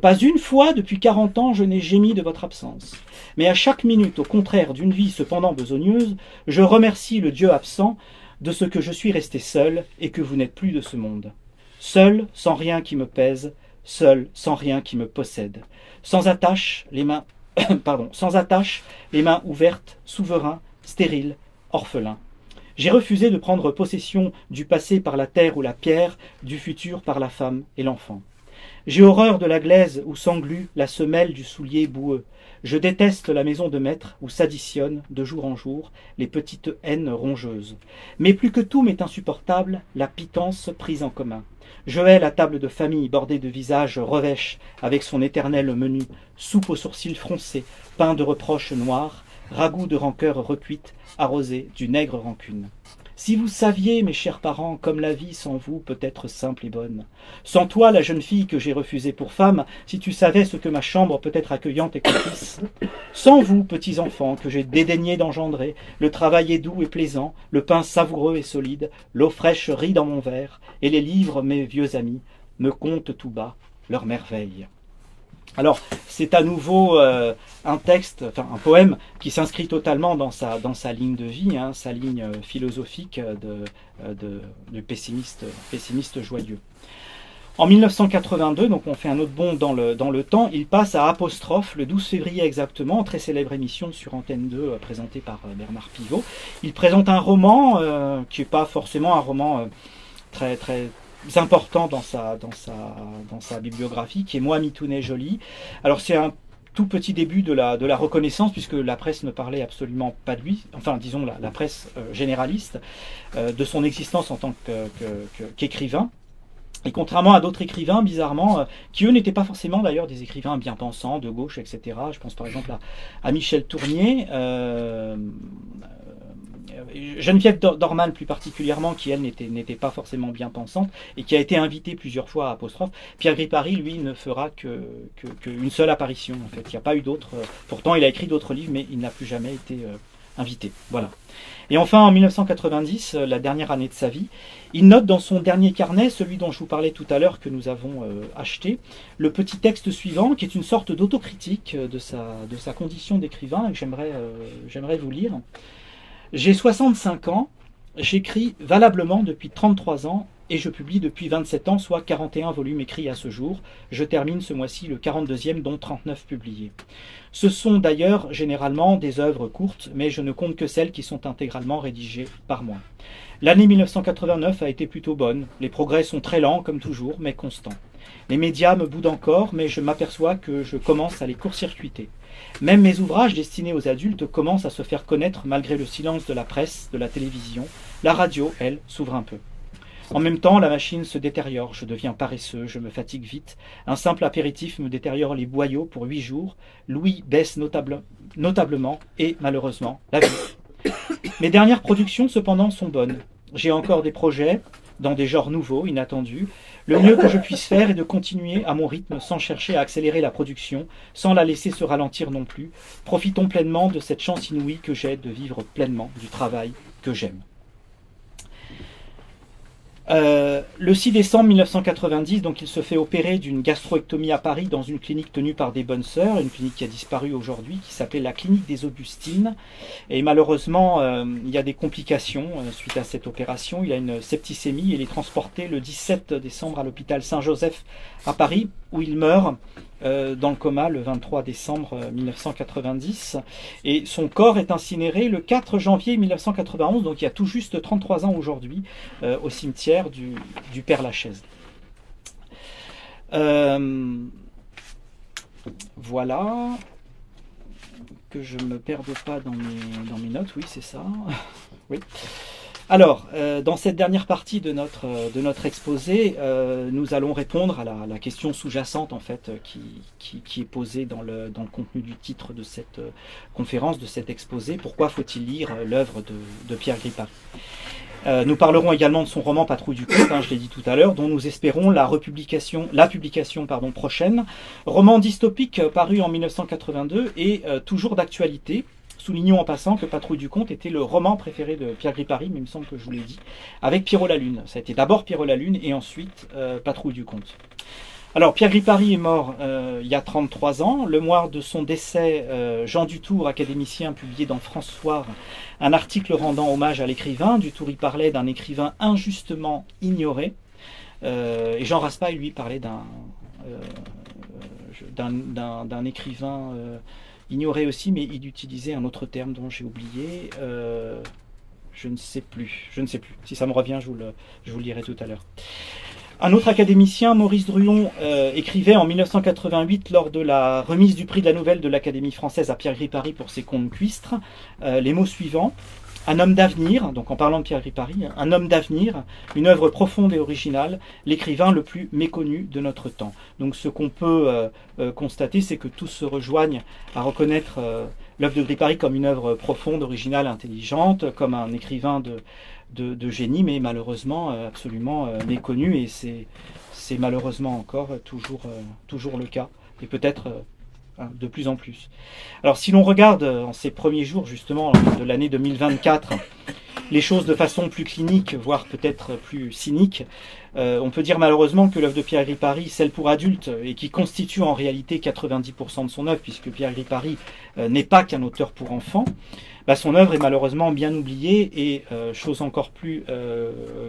Pas une fois depuis quarante ans je n'ai gémi de votre absence. Mais à chaque minute, au contraire d'une vie cependant besogneuse, je remercie le Dieu absent de ce que je suis resté seul et que vous n'êtes plus de ce monde. Seul, sans rien qui me pèse, seul, sans rien qui me possède. Sans attache, les mains, pardon, sans attache, les mains ouvertes, souverain, stérile, orphelin. J'ai refusé de prendre possession du passé par la terre ou la pierre, du futur par la femme et l'enfant. J'ai horreur de la glaise où s'englue la semelle du soulier boueux. Je déteste la maison de maître où s'additionnent, de jour en jour, les petites haines rongeuses. Mais plus que tout m'est insupportable la pitance prise en commun. Je hais la table de famille bordée de visages revêches, avec son éternel menu, soupe aux sourcils froncés, pain de reproches noirs, ragoût de rancœur recuite, arrosé d'une aigre rancune. Si vous saviez, mes chers parents, comme la vie sans vous peut être simple et bonne. Sans toi, la jeune fille que j'ai refusée pour femme, si tu savais ce que ma chambre peut être accueillante et complice. Sans vous, petits enfants, que j'ai dédaigné d'engendrer, le travail est doux et plaisant, le pain savoureux et solide, l'eau fraîche rit dans mon verre, et les livres, mes vieux amis, me content tout bas leurs merveilles. Alors, c'est à nouveau euh, un texte, enfin un poème qui s'inscrit totalement dans sa, dans sa ligne de vie, hein, sa ligne euh, philosophique de, euh, de, pessimiste, pessimiste joyeux. En 1982, donc on fait un autre bond dans le, dans le temps, il passe à Apostrophe le 12 février exactement, très célèbre émission sur Antenne 2 euh, présentée par Bernard Pivot. Il présente un roman qui n'est pas forcément un roman très très important dans sa, dans sa, dans sa bibliographie, qui est Moi Mitounet Jolie. Alors c'est un tout petit début de la, de la reconnaissance, puisque la presse ne parlait absolument pas de lui, enfin disons la, presse généraliste, de son existence en tant qu'écrivain. Et contrairement à d'autres écrivains, bizarrement, euh, qui eux n'étaient pas forcément d'ailleurs des écrivains bien pensants, de gauche, etc. Je pense par exemple à, Michel Tournier, euh, euh, Geneviève Dorman plus particulièrement, qui elle n'était pas forcément bien pensante et qui a été invitée plusieurs fois à Apostrophe. Pierre Gripari, lui, ne fera qu'une que, seule apparition. En fait, il n'y a pas eu d'autres. pourtant, il a écrit d'autres livres, mais il n'a plus jamais été invité. Voilà. Et enfin, en 1990, euh, la dernière année de sa vie, il note dans son dernier carnet, celui dont je vous parlais tout à l'heure que nous avons euh, acheté, le petit texte suivant, qui est une sorte d'autocritique euh, de sa, de sa condition d'écrivain, que j'aimerais vous lire. J'ai 65 ans, j'écris valablement depuis 33 ans et je publie depuis 27 ans, soit 41 volumes écrits à ce jour. Je termine ce mois-ci le 42e, dont 39 publiés. Ce sont d'ailleurs généralement des œuvres courtes, mais je ne compte que celles qui sont intégralement rédigées par moi. L'année 1989 a été plutôt bonne. Les progrès sont très lents, comme toujours, mais constants. Les médias me boudent encore, mais je m'aperçois que je commence à les court-circuiter. Même mes ouvrages destinés aux adultes commencent à se faire connaître malgré le silence de la presse, de la télévision. La radio, elle, s'ouvre un peu. En même temps, la machine se détériore, je deviens paresseux, je me fatigue vite. Un simple apéritif me détériore les boyaux pour huit jours. Louis baisse notablement et, malheureusement, la vie. Mes dernières productions, cependant, sont bonnes. J'ai encore des projets, dans des genres nouveaux, inattendus. Le mieux que je puisse faire est de continuer à mon rythme sans chercher à accélérer la production, sans la laisser se ralentir non plus. Profitons pleinement de cette chance inouïe que j'ai de vivre pleinement du travail que j'aime. Euh, le 6 décembre 1990, donc il se fait opérer d'une gastroectomie à Paris dans une clinique tenue par des bonnes sœurs, une clinique qui a disparu aujourd'hui, qui s'appelait la clinique des Augustines. Et malheureusement, euh, il y a des complications euh, suite à cette opération. Il a une septicémie. Il est transporté le 17 décembre à l'hôpital Saint-Joseph à Paris, où il meurt euh, dans le coma le 23 décembre 1990 euh, et son corps est incinéré le 4 janvier 1991, donc il y a tout juste 33 ans aujourd'hui, euh, au cimetière du, Père Lachaise. voilà que je ne me perde pas dans mes, dans mes notes, oui c'est ça. oui. Alors, euh, dans cette dernière partie de notre, euh, de notre exposé, euh, nous allons répondre à la, question sous-jacente en fait qui, qui, est posée dans le, dans le contenu du titre de cette conférence, de cet exposé. Pourquoi faut-il lire l'œuvre de, de, Pierre Gripari nous parlerons également de son roman Patrouille du Côte, hein, je l'ai dit tout à l'heure, dont nous espérons la republication, la publication pardon, prochaine. Roman dystopique paru en 1982 et toujours d'actualité, Soulignons en passant que Patrouille du Comte était le roman préféré de Pierre Gripari, mais il me semble que je vous l'ai dit, avec Pierrot la Lune. Ça a été d'abord Pierrot la Lune et ensuite euh, Patrouille du Comte. Alors Pierre Gripari est mort euh, il y a 33 ans. Le mois de son décès, euh, Jean Dutour, académicien, publié dans François un article rendant hommage à l'écrivain. Dutour y parlait d'un écrivain injustement ignoré. et Jean Raspail, lui, parlait d'un d'un écrivain ignorait aussi, mais il utilisait un autre terme dont j'ai oublié. Euh, je ne sais plus. Je ne sais plus. Si ça me revient, je vous le, je lirai tout à l'heure. Un autre académicien, Maurice Druon, euh, écrivait en 1988 lors de la remise du prix de la nouvelle de l'Académie française à Pierre Gripari pour ses contes cuistres euh, les mots suivants un homme d'avenir, donc en parlant de Pierre Gripari, un homme d'avenir, une œuvre profonde et originale, l'écrivain le plus méconnu de notre temps. Donc ce qu'on peut euh, euh, constater, c'est que tous se rejoignent à reconnaître euh, l'œuvre de Gripari comme une œuvre profonde, originale, intelligente, comme un écrivain de, de, génie, mais malheureusement absolument méconnu, et c'est malheureusement encore toujours, toujours le cas, et peut-être Hein, de plus en plus. Alors si l'on regarde euh, en ces premiers jours justement de l'année 2024 les choses de façon plus clinique, voire peut-être plus cynique, euh, on peut dire malheureusement que l'œuvre de Pierre Gripari, celle pour adultes, et qui constitue en réalité 90% de son œuvre, puisque Pierre Gripari euh, n'est pas qu'un auteur pour enfants, bah, son œuvre est malheureusement bien oubliée et, euh, chose encore plus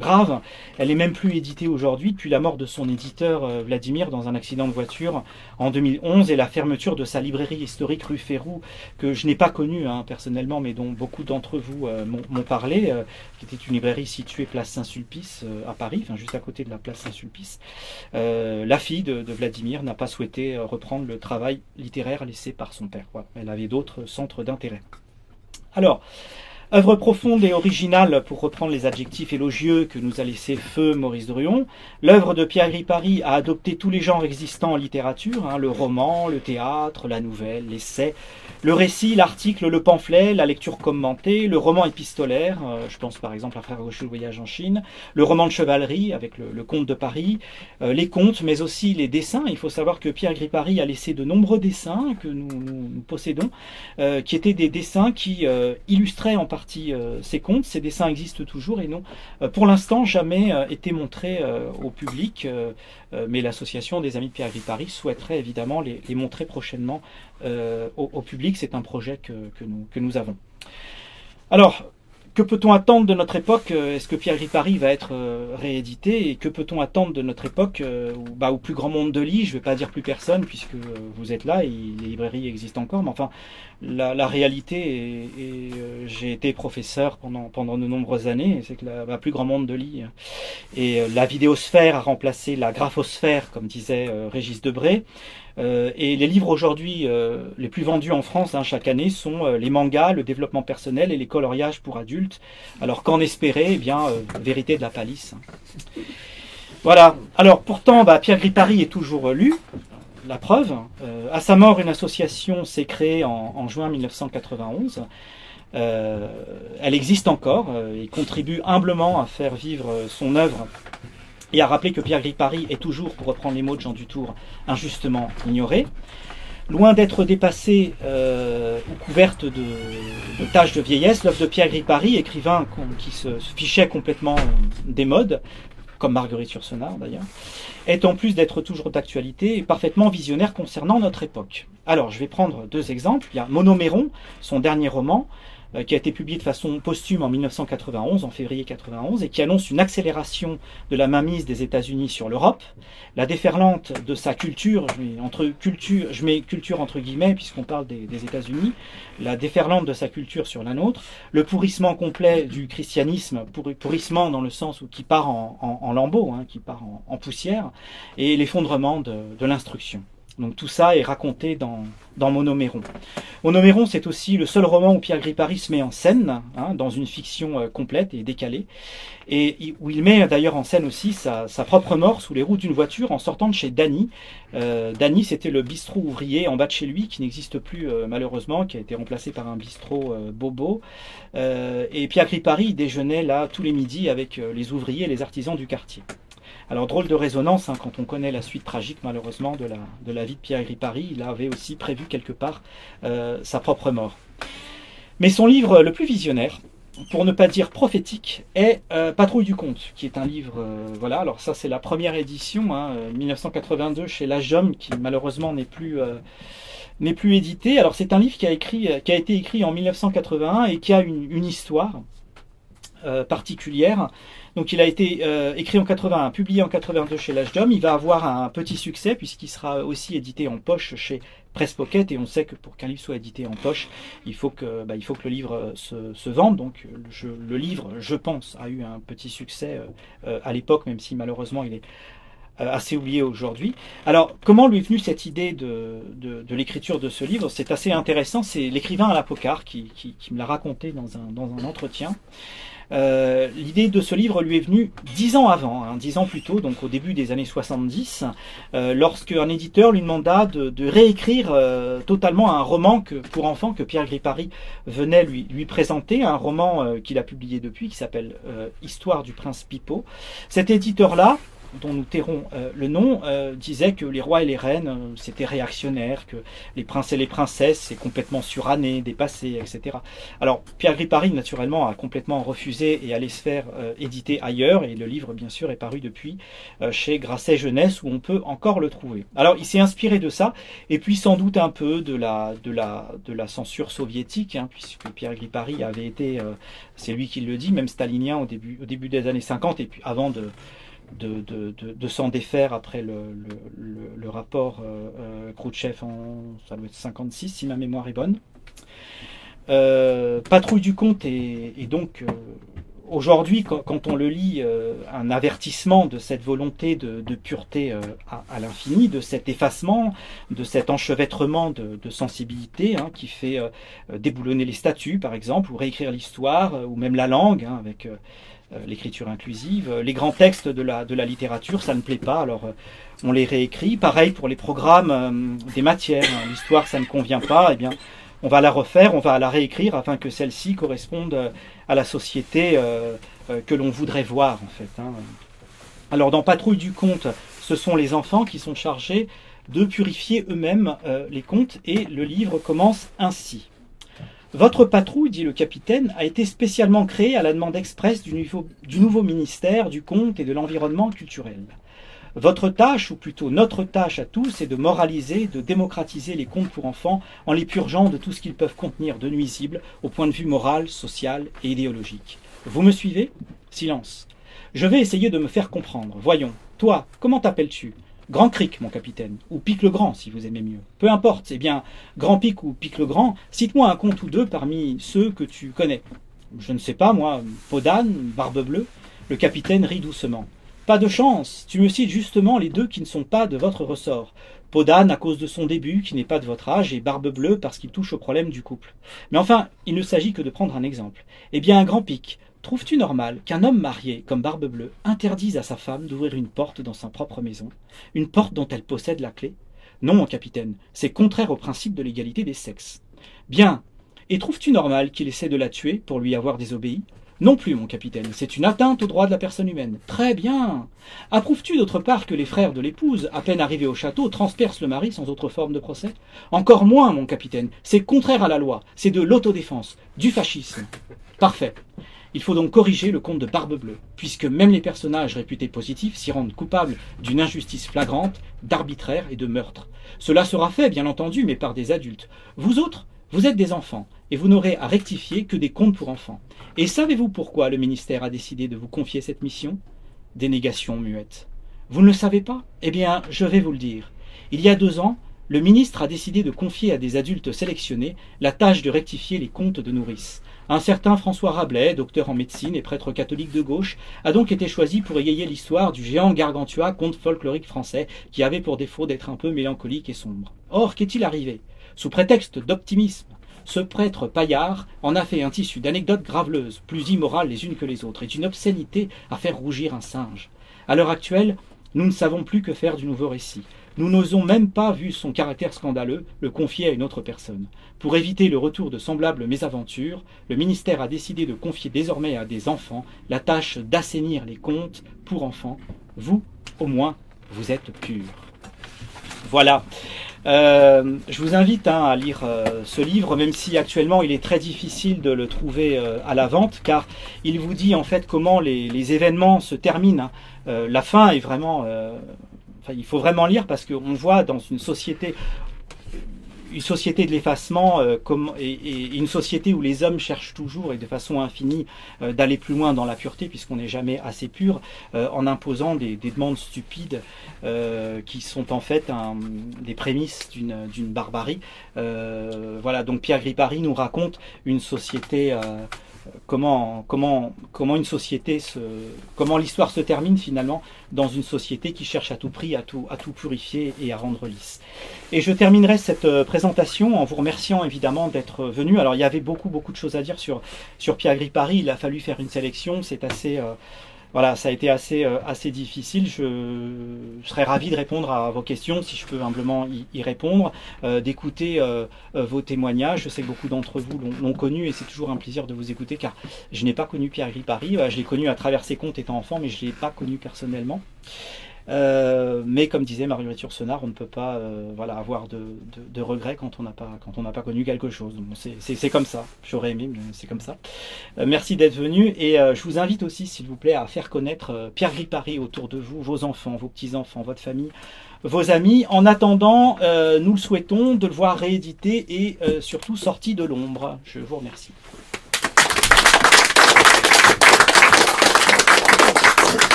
grave, elle est même plus éditée aujourd'hui depuis la mort de son éditeur Vladimir dans un accident de voiture en 2011 et la fermeture de sa librairie historique rue Férou que je n'ai pas connue hein, personnellement mais dont beaucoup d'entre vous m'ont parlé, qui était une librairie située place Saint-Sulpice à Paris, enfin juste à côté de la place Saint-Sulpice. la fille de, Vladimir n'a pas souhaité reprendre le travail littéraire laissé par son père. Elle avait d'autres centres d'intérêt. Alors, œuvre profonde et originale, pour reprendre les adjectifs élogieux que nous a laissé feu Maurice Druon, l'œuvre de Pierre Gripari a adopté tous les genres existants en littérature, hein, le roman, le théâtre, la nouvelle, l'essai, le récit, l'article, le pamphlet, la lecture commentée, le roman épistolaire, euh, je pense par exemple à Frère Rocher le voyage en Chine, le roman de chevalerie avec le, Comte de Paris, euh, les contes, mais aussi les dessins. Il faut savoir que Pierre Gripari a laissé de nombreux dessins que nous, possédons, euh, qui étaient des dessins qui illustraient en partie ces contes. Ces dessins existent toujours et n'ont pour l'instant jamais été montrés au public, mais l'association des amis de Pierre Gripari souhaiterait évidemment les montrer prochainement euh, au, public. C'est un projet que, nous, que nous avons. Alors, que peut-on attendre de notre époque euh, Est-ce que Pierre Gripari va être euh, réédité Et que peut-on attendre de notre époque bah, au plus grand monde de lit Je ne vais pas dire plus personne puisque vous êtes là et les librairies existent encore. Mais enfin, la, réalité, et, j'ai été professeur pendant, pendant de nombreuses années, c'est que la, plus grand monde de lit et la vidéosphère a remplacé la graphosphère, comme disait Régis Debré. Euh, et les livres aujourd'hui euh, les plus vendus en France hein, chaque année sont euh, les mangas, le développement personnel et les coloriages pour adultes. Alors qu'en espérer Eh bien, vérité de la palisse. Voilà. Alors pourtant, bah, Pierre Gripari est toujours lu. La preuve. à sa mort, une association s'est créée en, en, juin 1991. elle existe encore et contribue humblement à faire vivre son œuvre et à rappeler que Pierre Gripari est toujours, pour reprendre les mots de Jean Dutour, injustement ignoré. Loin d'être dépassée euh, ou couverte de, de tâches de vieillesse, l'œuvre de Pierre Gripari, écrivain qui se fichait complètement des modes, comme Marguerite Yourcenar d'ailleurs, est en plus d'être toujours d'actualité et parfaitement visionnaire concernant notre époque. Alors, je vais prendre deux exemples. Il y a Monoméron, son dernier roman, euh, qui a été publié de façon posthume en 1991, en février 91, et qui annonce une accélération de la mainmise des États-Unis sur l'Europe, la déferlante de sa culture, je mets, entre culture, je mets culture entre guillemets puisqu'on parle des, États-Unis, la déferlante de sa culture sur la nôtre, le pourrissement complet du christianisme, pourrissement dans le sens où qui part en, lambeaux, hein, qui part en, poussière, et l'effondrement de l'instruction. Donc tout ça est raconté dans, dans Monoméron. Monoméron, c'est aussi le seul roman où Pierre Gripari se met en scène, hein, dans une fiction euh, complète et décalée, et où il met d'ailleurs en scène aussi sa, propre mort sous les roues d'une voiture en sortant de chez Danny. Euh, Danny, c'était le bistrot ouvrier en bas de chez lui, qui n'existe plus euh, malheureusement, qui a été remplacé par un bistrot bobo. et Pierre Gripari déjeunait là tous les midis avec les ouvriers et les artisans du quartier. Alors drôle de résonance hein, quand on connaît la suite tragique malheureusement de la, de la vie de Pierre Gripari, il avait aussi prévu quelque part euh, sa propre mort. Mais son livre le plus visionnaire, pour ne pas dire prophétique, est euh, Patrouille du Comte, qui est un livre, euh, voilà, alors ça c'est la première édition, 1982 hein, chez L'Ajom, qui malheureusement n'est plus n'est plus édité. Alors c'est un livre qui a, écrit, qui a été écrit en 1981 et qui a une, une histoire particulière. Donc il a été euh, écrit en 81, publié en 82 chez L'Âge d'Homme. Il va avoir un petit succès puisqu'il sera aussi édité en poche chez Presse Pocket. Et on sait que pour qu'un livre soit édité en poche, il faut que, bah, il faut que le livre se, se vende. Donc le livre, je pense, a eu un petit succès euh, à l'époque, même si malheureusement il est euh, assez oublié aujourd'hui. Alors, comment lui est venue cette idée de, l'écriture de ce livre? C'est assez intéressant. C'est l'écrivain à la qui, qui, me l'a raconté dans un entretien. Euh, l'idée de ce livre lui est venue dix ans avant, hein, dix ans plus tôt, donc au début des années 70, euh, lorsque un éditeur lui demanda de, réécrire euh, totalement un roman pour enfants que Pierre Gripari venait lui, lui présenter, un roman qu'il a publié depuis qui s'appelle Histoire du prince Pipo. Cet éditeur-là, dont nous tairons euh, le nom, euh, disait que les rois et les reines, euh, c'était réactionnaire, que les princes et les princesses, c'est complètement suranné, dépassé, etc. Alors, Pierre Gripari, naturellement, a complètement refusé et allait se faire éditer ailleurs, et le livre, bien sûr, est paru depuis chez Grasset Jeunesse, où on peut encore le trouver. Alors, il s'est inspiré de ça, et puis sans doute un peu de la, de la, de la censure soviétique, hein, puisque Pierre Gripari avait été, c'est lui qui le dit, même stalinien au début, au début des années 50, et puis avant de de, s'en défaire après le, rapport euh, euh, Khrouchtchev en ça doit être 56 si ma mémoire est bonne. Euh, Patrouille du compte est, donc aujourd'hui quand, on le lit un avertissement de cette volonté de, pureté à, l'infini, de cet effacement, de cet enchevêtrement de, sensibilité hein, qui fait déboulonner les statuts par exemple, ou réécrire l'histoire, ou même la langue hein, avec euh, l'écriture inclusive. Les grands textes de la, littérature, ça ne plaît pas, alors euh, on les réécrit. Pareil pour les programmes euh, des matières. Hein. L'histoire, ça ne convient pas, eh bien, on va la refaire, on va la réécrire afin que celle-ci corresponde à la société que l'on voudrait voir, en fait. Hein. Alors, dans Patrouille du conte, ce sont les enfants qui sont chargés de purifier eux-mêmes les contes, et le livre commence ainsi. Votre patrouille, dit le capitaine, a été spécialement créée à la demande expresse du, nouveau, ministère du Conte et de l'Environnement culturel. Votre tâche, ou plutôt notre tâche à tous, est de moraliser, de démocratiser les contes pour enfants en les purgeant de tout ce qu'ils peuvent contenir de nuisibles au point de vue moral, social et idéologique. Vous me suivez? Silence. Je vais essayer de me faire comprendre. Voyons. Toi, comment t'appelles-tu? Grand Cric, mon capitaine, ou Pic le Grand, si vous aimez mieux. Peu importe, eh bien, Grand Pic ou Pic le Grand, cite-moi un conte ou deux parmi ceux que tu connais. Je ne sais pas, moi, Podane, Barbe Bleue. Le capitaine rit doucement. Pas de chance, tu me cites justement les deux qui ne sont pas de votre ressort. Podane à cause de son début, qui n'est pas de votre âge, et Barbe Bleue parce qu'il touche au problème du couple. Mais enfin, il ne s'agit que de prendre un exemple. Eh bien, un grand pic, Trouves-tu normal qu'un homme marié, comme Barbe Bleue, interdise à sa femme d'ouvrir une porte dans sa propre maison, une porte dont elle possède la clé? Non, mon capitaine, c'est contraire au principe de l'égalité des sexes. Bien. Et trouves-tu normal qu'il essaie de la tuer pour lui avoir désobéi? Non plus, mon capitaine, c'est une atteinte aux droits de la personne humaine. Très bien. Approuves-tu d'autre part que les frères de l'épouse, à peine arrivés au château, transpercent le mari sans autre forme de procès? Encore moins, mon capitaine, c'est contraire à la loi, c'est de l'autodéfense, du fascisme. Parfait. Il faut donc corriger le compte de Barbe Bleue, puisque même les personnages réputés positifs s'y rendent coupables d'une injustice flagrante, d'arbitraire et de meurtre. Cela sera fait, bien entendu, mais par des adultes. Vous autres, vous êtes des enfants, et vous n'aurez à rectifier que des comptes pour enfants. Et savez-vous pourquoi le ministère a décidé de vous confier cette mission? Dénégation muette. Vous ne le savez pas? Eh bien, je vais vous le dire. Il y a deux ans, le ministre a décidé de confier à des adultes sélectionnés la tâche de rectifier les comptes de nourrice. Un certain François Rabelais, docteur en médecine et prêtre catholique de gauche, a donc été choisi pour égayer l'histoire du géant gargantua, conte folklorique français, qui avait pour défaut d'être un peu mélancolique et sombre. Or, qu'est-il arrivé? Sous prétexte d'optimisme, ce prêtre paillard en a fait un tissu d'anecdotes graveleuses, plus immorales les unes que les autres, et d'une obscénité à faire rougir un singe. À l'heure actuelle, nous ne savons plus que faire du nouveau récit. Nous n'osons même pas, vu son caractère scandaleux, le confier à une autre personne. Pour éviter le retour de semblables mésaventures, le ministère a décidé de confier désormais à des enfants la tâche d'assainir les comptes pour enfants. Vous, au moins, vous êtes purs. Voilà. Euh, je vous invite hein, à lire euh, ce livre, même si actuellement il est très difficile de le trouver euh, à la vente, car il vous dit en fait comment les, événements se terminent. Hein. la fin est vraiment il faut vraiment lire parce qu'on voit dans une société une société de l'effacement euh, et, une société où les hommes cherchent toujours et de façon infinie euh, d'aller plus loin dans la pureté puisqu'on n'est jamais assez pur euh, en imposant des, demandes stupides qui sont en fait des prémices d'une barbarie. voilà, donc Pierre Gripari nous raconte une société comment, comment, comment une société se, comment l'histoire se termine finalement dans une société qui cherche à tout prix à tout, à tout purifier et à rendre lisse. Et je terminerai cette euh, présentation en vous remerciant évidemment d'être venu. Alors il y avait beaucoup beaucoup de choses à dire sur, sur Pierre Gripari, il a fallu faire une sélection, c'est assez... Euh, voilà, ça a été assez, assez difficile. Je, serais ravi de répondre à vos questions, si je peux humblement y, répondre, d'écouter vos témoignages. Je sais que beaucoup d'entre vous l'ont connu et c'est toujours un plaisir de vous écouter car je n'ai pas connu Pierre Gripari. Je l'ai connu à travers ses comptes étant enfant, mais je ne l'ai pas connu personnellement. Euh, mais comme disait Marguerite Yourcenar, on ne peut pas euh, voilà, avoir de, regrets quand on n'a pas, quand on pas connu quelque chose. c'est comme ça. J'aurais aimé, mais c'est comme ça. Euh, merci d'être venu et je vous invite aussi, s'il vous plaît, à faire connaître Pierre Gripari autour de vous, vos enfants, vos petits-enfants, votre famille, vos amis. En attendant, nous le souhaitons de le voir réédité et surtout sorti de l'ombre. Je vous remercie.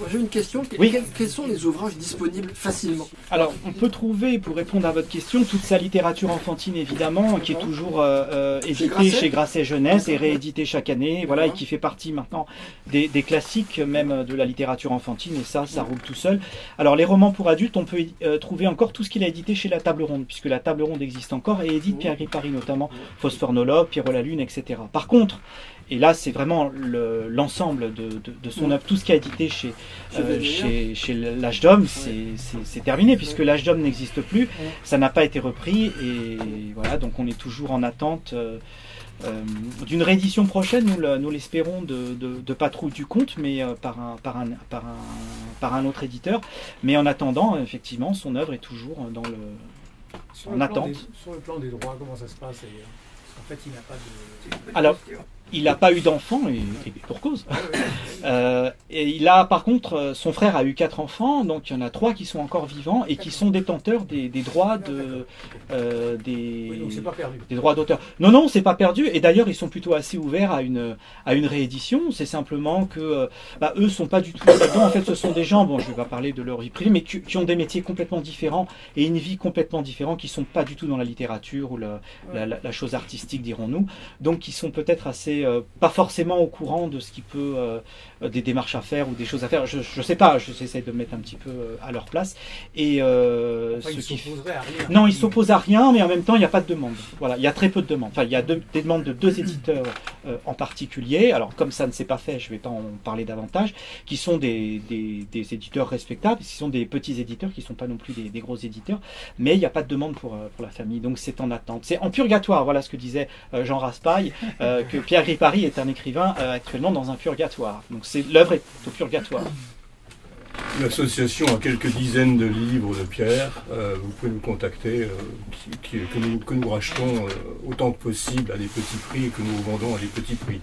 Bah, j'ai une question. Quels, sont les ouvrages disponibles facilement Alors, on peut trouver, pour répondre à votre question, toute sa littérature enfantine, évidemment, qui est toujours euh, euh, éditée chez Grasset, Jeunesse et rééditée chaque année, voilà, et qui fait partie maintenant des, classiques même de la littérature enfantine, et ça, ça roule tout seul. Alors, les romans pour adultes, on peut euh, trouver encore tout ce qu'il a édité chez La Table Ronde, puisque La Table Ronde existe encore et édite Pierre Gripari, notamment Phosphorenologue, Pierrot la Lune, etc. Par contre, et là, c'est vraiment l'ensemble de, son œuvre, tout ce qui a édité chez, euh, chez, chez l'âge d'homme, c'est terminé, puisque l'âge d'homme n'existe plus, ça n'a pas été repris, et voilà, donc on est toujours en attente euh, euh, d'une réédition prochaine, nous l'espérons, de, de, Patrouille du Conte, mais par, un, par, un, par, un, par un autre éditeur. Mais en attendant, effectivement, son œuvre est toujours dans le, en attente. sur le plan des droits, comment ça se passe En fait, il n'a pas de. Alors, il n'a pas eu d'enfant, et, pour cause. Euh, et il a, par contre, euh, son frère a eu quatre enfants, donc il y en a trois qui sont encore vivants et qui sont détenteurs des, droits de, euh, des, des droits d'auteur. Non, non, c'est pas perdu. Et d'ailleurs, ils sont plutôt assez ouverts à une à une réédition. C'est simplement que bah, eux sont pas du tout là-dedans. En fait, ce sont des gens, bon, je vais pas parler de leur vie privée, mais qui, ont des métiers complètement différents et une vie complètement différente, qui sont pas du tout dans la littérature ou la, la chose artistique, dirons-nous. Donc, qui sont peut-être assez euh, pas forcément au courant de ce qui peut, euh, des démarches à faire ou des choses à faire. Je ne sais pas, j'essaie de me mettre un petit peu euh, à leur place. Et ce qui... à rien. Non, ils s'opposent à rien, mais en même temps, il n'y a pas de demande. Voilà, il y a très peu de demandes. Enfin, il y a des demandes de deux éditeurs en particulier. Alors, comme ça ne s'est pas fait, je ne vais pas en parler davantage, qui sont des, des, éditeurs respectables, qui sont des petits éditeurs, qui ne sont pas non plus des, gros éditeurs, mais il n'y a pas de demande pour, pour la famille. Donc, c'est en attente. C'est en purgatoire, voilà ce que disait Jean Raspail, que Pierre Paris est un écrivain euh, actuellement dans un purgatoire. Donc c'est l'œuvre est au purgatoire. L'association a quelques dizaines de livres de Pierre. Euh, vous pouvez nous contacter, euh, que, nous, que, nous, rachetons autant que possible à des petits prix et que nous vendons à des petits prix.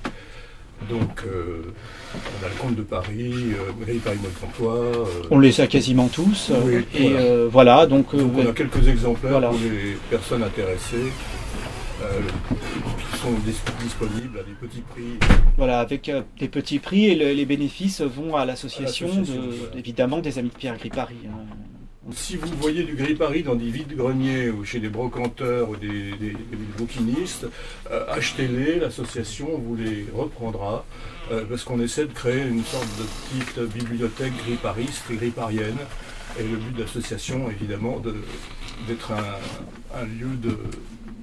Donc, on a le compte de Paris, euh, Paris Emploi. on les a quasiment tous. et voilà, donc, on a quelques exemplaires pour les personnes intéressées. Euh, sont disponibles à des petits prix. Voilà, avec euh, des petits prix et les bénéfices vont à l'association, évidemment, des Amis de Pierre Gripari. Hein. Si vous voyez du gris Paris dans des vides-greniers ou chez des brocanteurs ou des, bouquinistes, euh, achetez-les, l'association vous les reprendra, parce qu'on essaie de créer une sorte de petite bibliothèque gris-pariste et gris-parienne. Et le but de l'association, évidemment, d'être un, lieu de,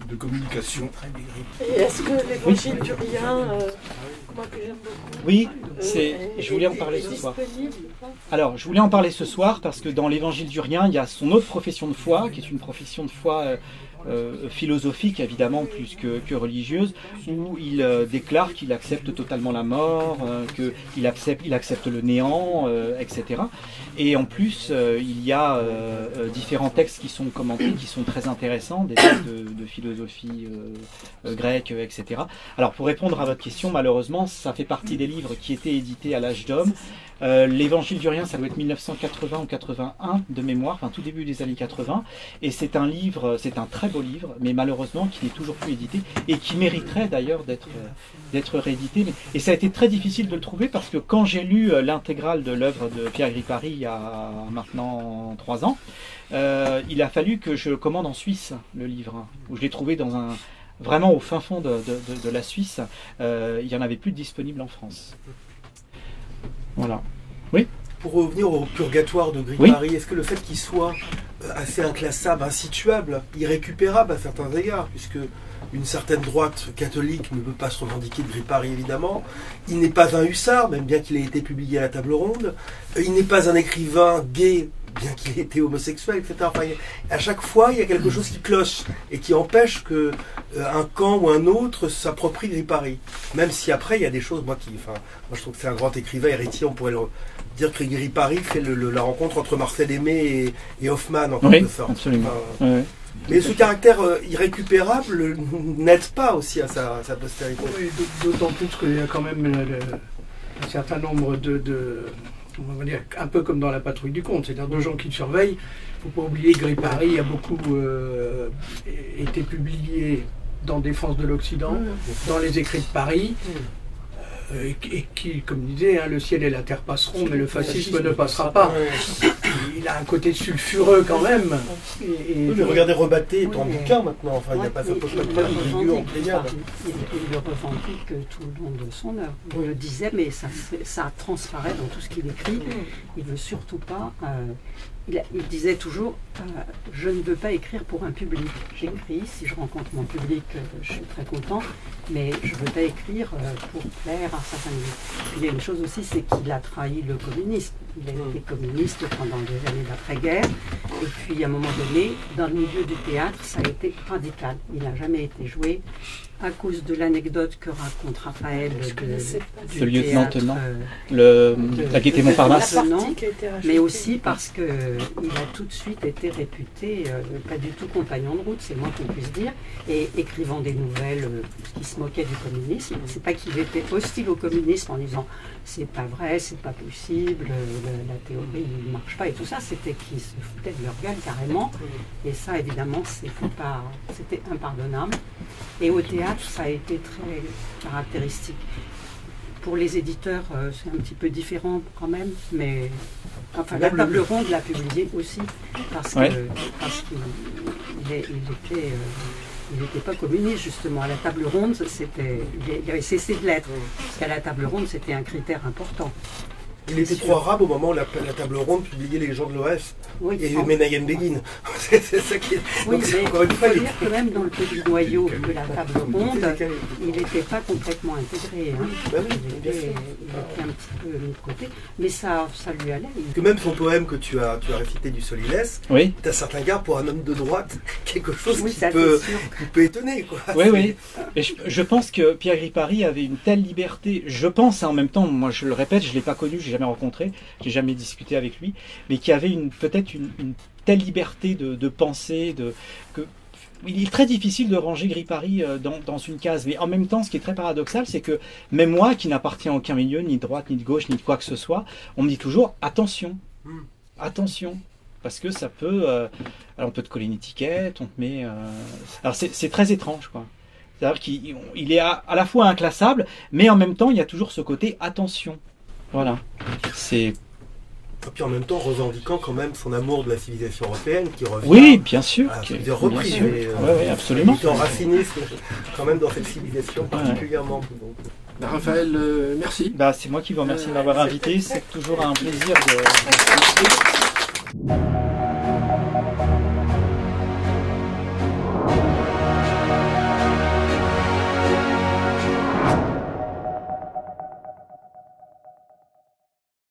de communication. Est-ce que l'évangile du rien, oui, je voulais en parler ce soir. Alors, je voulais en parler ce soir parce que dans l'évangile du rien, il y a son autre profession de foi, qui est une profession de foi euh, euh, philosophique évidemment plus que, religieuse, où il euh, déclare qu'il accepte totalement la mort, qu'il accepte, il accepte le néant, etc. Et en plus, il y a différents textes qui sont commentés, qui sont très intéressants, des textes de, philosophie grecque, etc. Alors pour répondre à votre question, malheureusement, ça fait partie des livres qui étaient édités à l'âge d'homme. L'évangile du rien, ça doit être 1980 ou 81 de mémoire, enfin tout début des années 80. Et c'est un livre, c'est un très beau livre, mais malheureusement qui n'est toujours plus édité et qui mériterait d'ailleurs d'être euh, réédité. Et ça a été très difficile de le trouver parce que quand j'ai lu euh, l'intégrale de l'œuvre de Pierre Gripari il y a maintenant trois ans, euh, il a fallu que je commande en Suisse le livre, où je l'ai trouvé dans un vraiment au fin fond de, la Suisse. il n'y en avait plus de disponible en France. Voilà. Oui pour revenir au purgatoire de Gripari, est-ce que le fait qu'il soit euh, assez inclassable, insituable, irrécupérable à certains égards, puisque une certaine droite catholique ne peut pas se revendiquer de Gripari, évidemment. Il n'est pas un hussard, même bien qu'il ait été publié à la table ronde. Euh, Il n'est pas un écrivain gay, bien qu'il ait été homosexuel, etc. Enfin, à chaque fois, il y a quelque chose qui cloche et qui empêche que euh, un camp ou un autre s'approprie Gripari. Même si après, il y a des choses, moi, qui, enfin, moi, je trouve que c'est un grand écrivain héritier, on pourrait le dire que Gripari fait le- le- la rencontre entre Marcel Aimé et, et Hoffman, en Oui, quelque sorte. absolument. Enfin, Ouais, ouais. mais ce caractère euh, irrécupérable n'aide pas aussi à sa, à sa postérité. Oui, d'autant plus qu'il y a quand même le- le- un certain nombre de, de- on va dire, un peu comme dans la patrouille du compte, c'est-à-dire de gens qui le surveillent. Il ne faut pas oublier que Gripari a beaucoup euh, été publié dans Défense de l'Occident, dans les écrits de Paris, euh, et, qui- et qui, comme disait, hein, le ciel et la terre passeront, mais le fascisme ne passera pas. A un côté sulfureux quand même. Et, et- Oui, mais regardez Rebatté est en bouquin maintenant, enfin il n'y a pas de figure en enfin, il, il le revendique tout le long de son œuvre. Il le disait, mais ça, c'est- ça transparaît dans tout ce qu'il écrit. Il ne veut surtout pas. Il, disait toujours euh, Je ne veux pas écrire pour un public. J'écris, si je rencontre mon public, euh, je suis très content, mais je ne veux pas écrire euh, pour plaire à certains publics. Il y a une chose aussi, c'est qu'il a trahi le communisme. Il a été communiste pendant des années d'après-guerre. Et puis, à un moment donné, dans le milieu du théâtre, ça a été radical. Il n'a jamais été joué à cause de l'anecdote que raconte Raphaël euh, Le, la gaieté Montparnasse. La rajoutée. mais aussi parce qu'il a tout de suite été réputé euh, pas du tout compagnon de route, c'est le moins qu'on puisse dire, et écrivant des nouvelles euh, qui se moquaient du communisme. C'est pas qu'il était hostile au communisme en disant c'est pas vrai, c'est pas possible, la, la théorie ne marche pas et tout ça, c'était qu'il se foutait de leur gueule carrément. Et ça, évidemment, c'était impardonnable. Et au théâtre, ça a été très caractéristique. Pour les éditeurs, euh, c'est un petit peu différent quand même, mais enfin, la table ronde l'a publié aussi parce Ouais. qu'il il est- il était euh, il n'était pas communiste justement. À la table ronde, c'était il il avait cessé de l'être parce qu'à la table ronde, c'était un critère important. Il était trop arabe au moment où la, la table ronde publiait les gens de l'OS. Oui, Il y a eu Menahem Begin. c'est ça qui est. oui, donc c'est mais encore une il fois. dire que même dans le petit noyau de la table ronde, il n'était pas complètement intégré. hein. Bah oui, Il bien était, sûr. il était un petit peu mis de côté, mais ça, ça lui allait. Que même son poème que tu as, tu as récité du Solilès, Oui, est à certains gards pour un homme de droite quelque chose Oui, qui, peut, qui étonner. Quoi. oui, oui. Et je, je pense que Pierre Gripari avait une telle liberté. Je pense hein, en même temps, moi je le répète, je l'ai pas connu, j'ai jamais rencontré, j'ai jamais discuté avec lui, mais qui avait une peut-être une, une telle liberté de, de penser, de que il est très difficile de ranger Gripari euh, dans, dans une case. Mais en même temps, ce qui est très paradoxal, c'est que même moi, qui n'appartiens à aucun milieu, ni de droite, ni de gauche, ni de quoi que ce soit, on me dit toujours attention, Hmm. attention, parce que ça peut. euh, alors on peut te coller une étiquette, on te met. euh, Alors c'est très étrange, quoi. C'est-à-dire qu'il il est à, à la fois inclassable, mais en même temps, il y a toujours ce côté attention. Voilà. C'est Et puis en même temps revendiquant quand même son amour de la civilisation européenne qui revient oui, bien sûr. à qui- plusieurs reprises. sûr. mais, euh, Ouais, ouais, absolument. Il est enraciné quand même dans cette civilisation particulièrement. donc. Ben, Raphaël, euh, merci. Bah, c'est moi qui vous remercie de m'avoir invité. C'est toujours un plaisir de. de-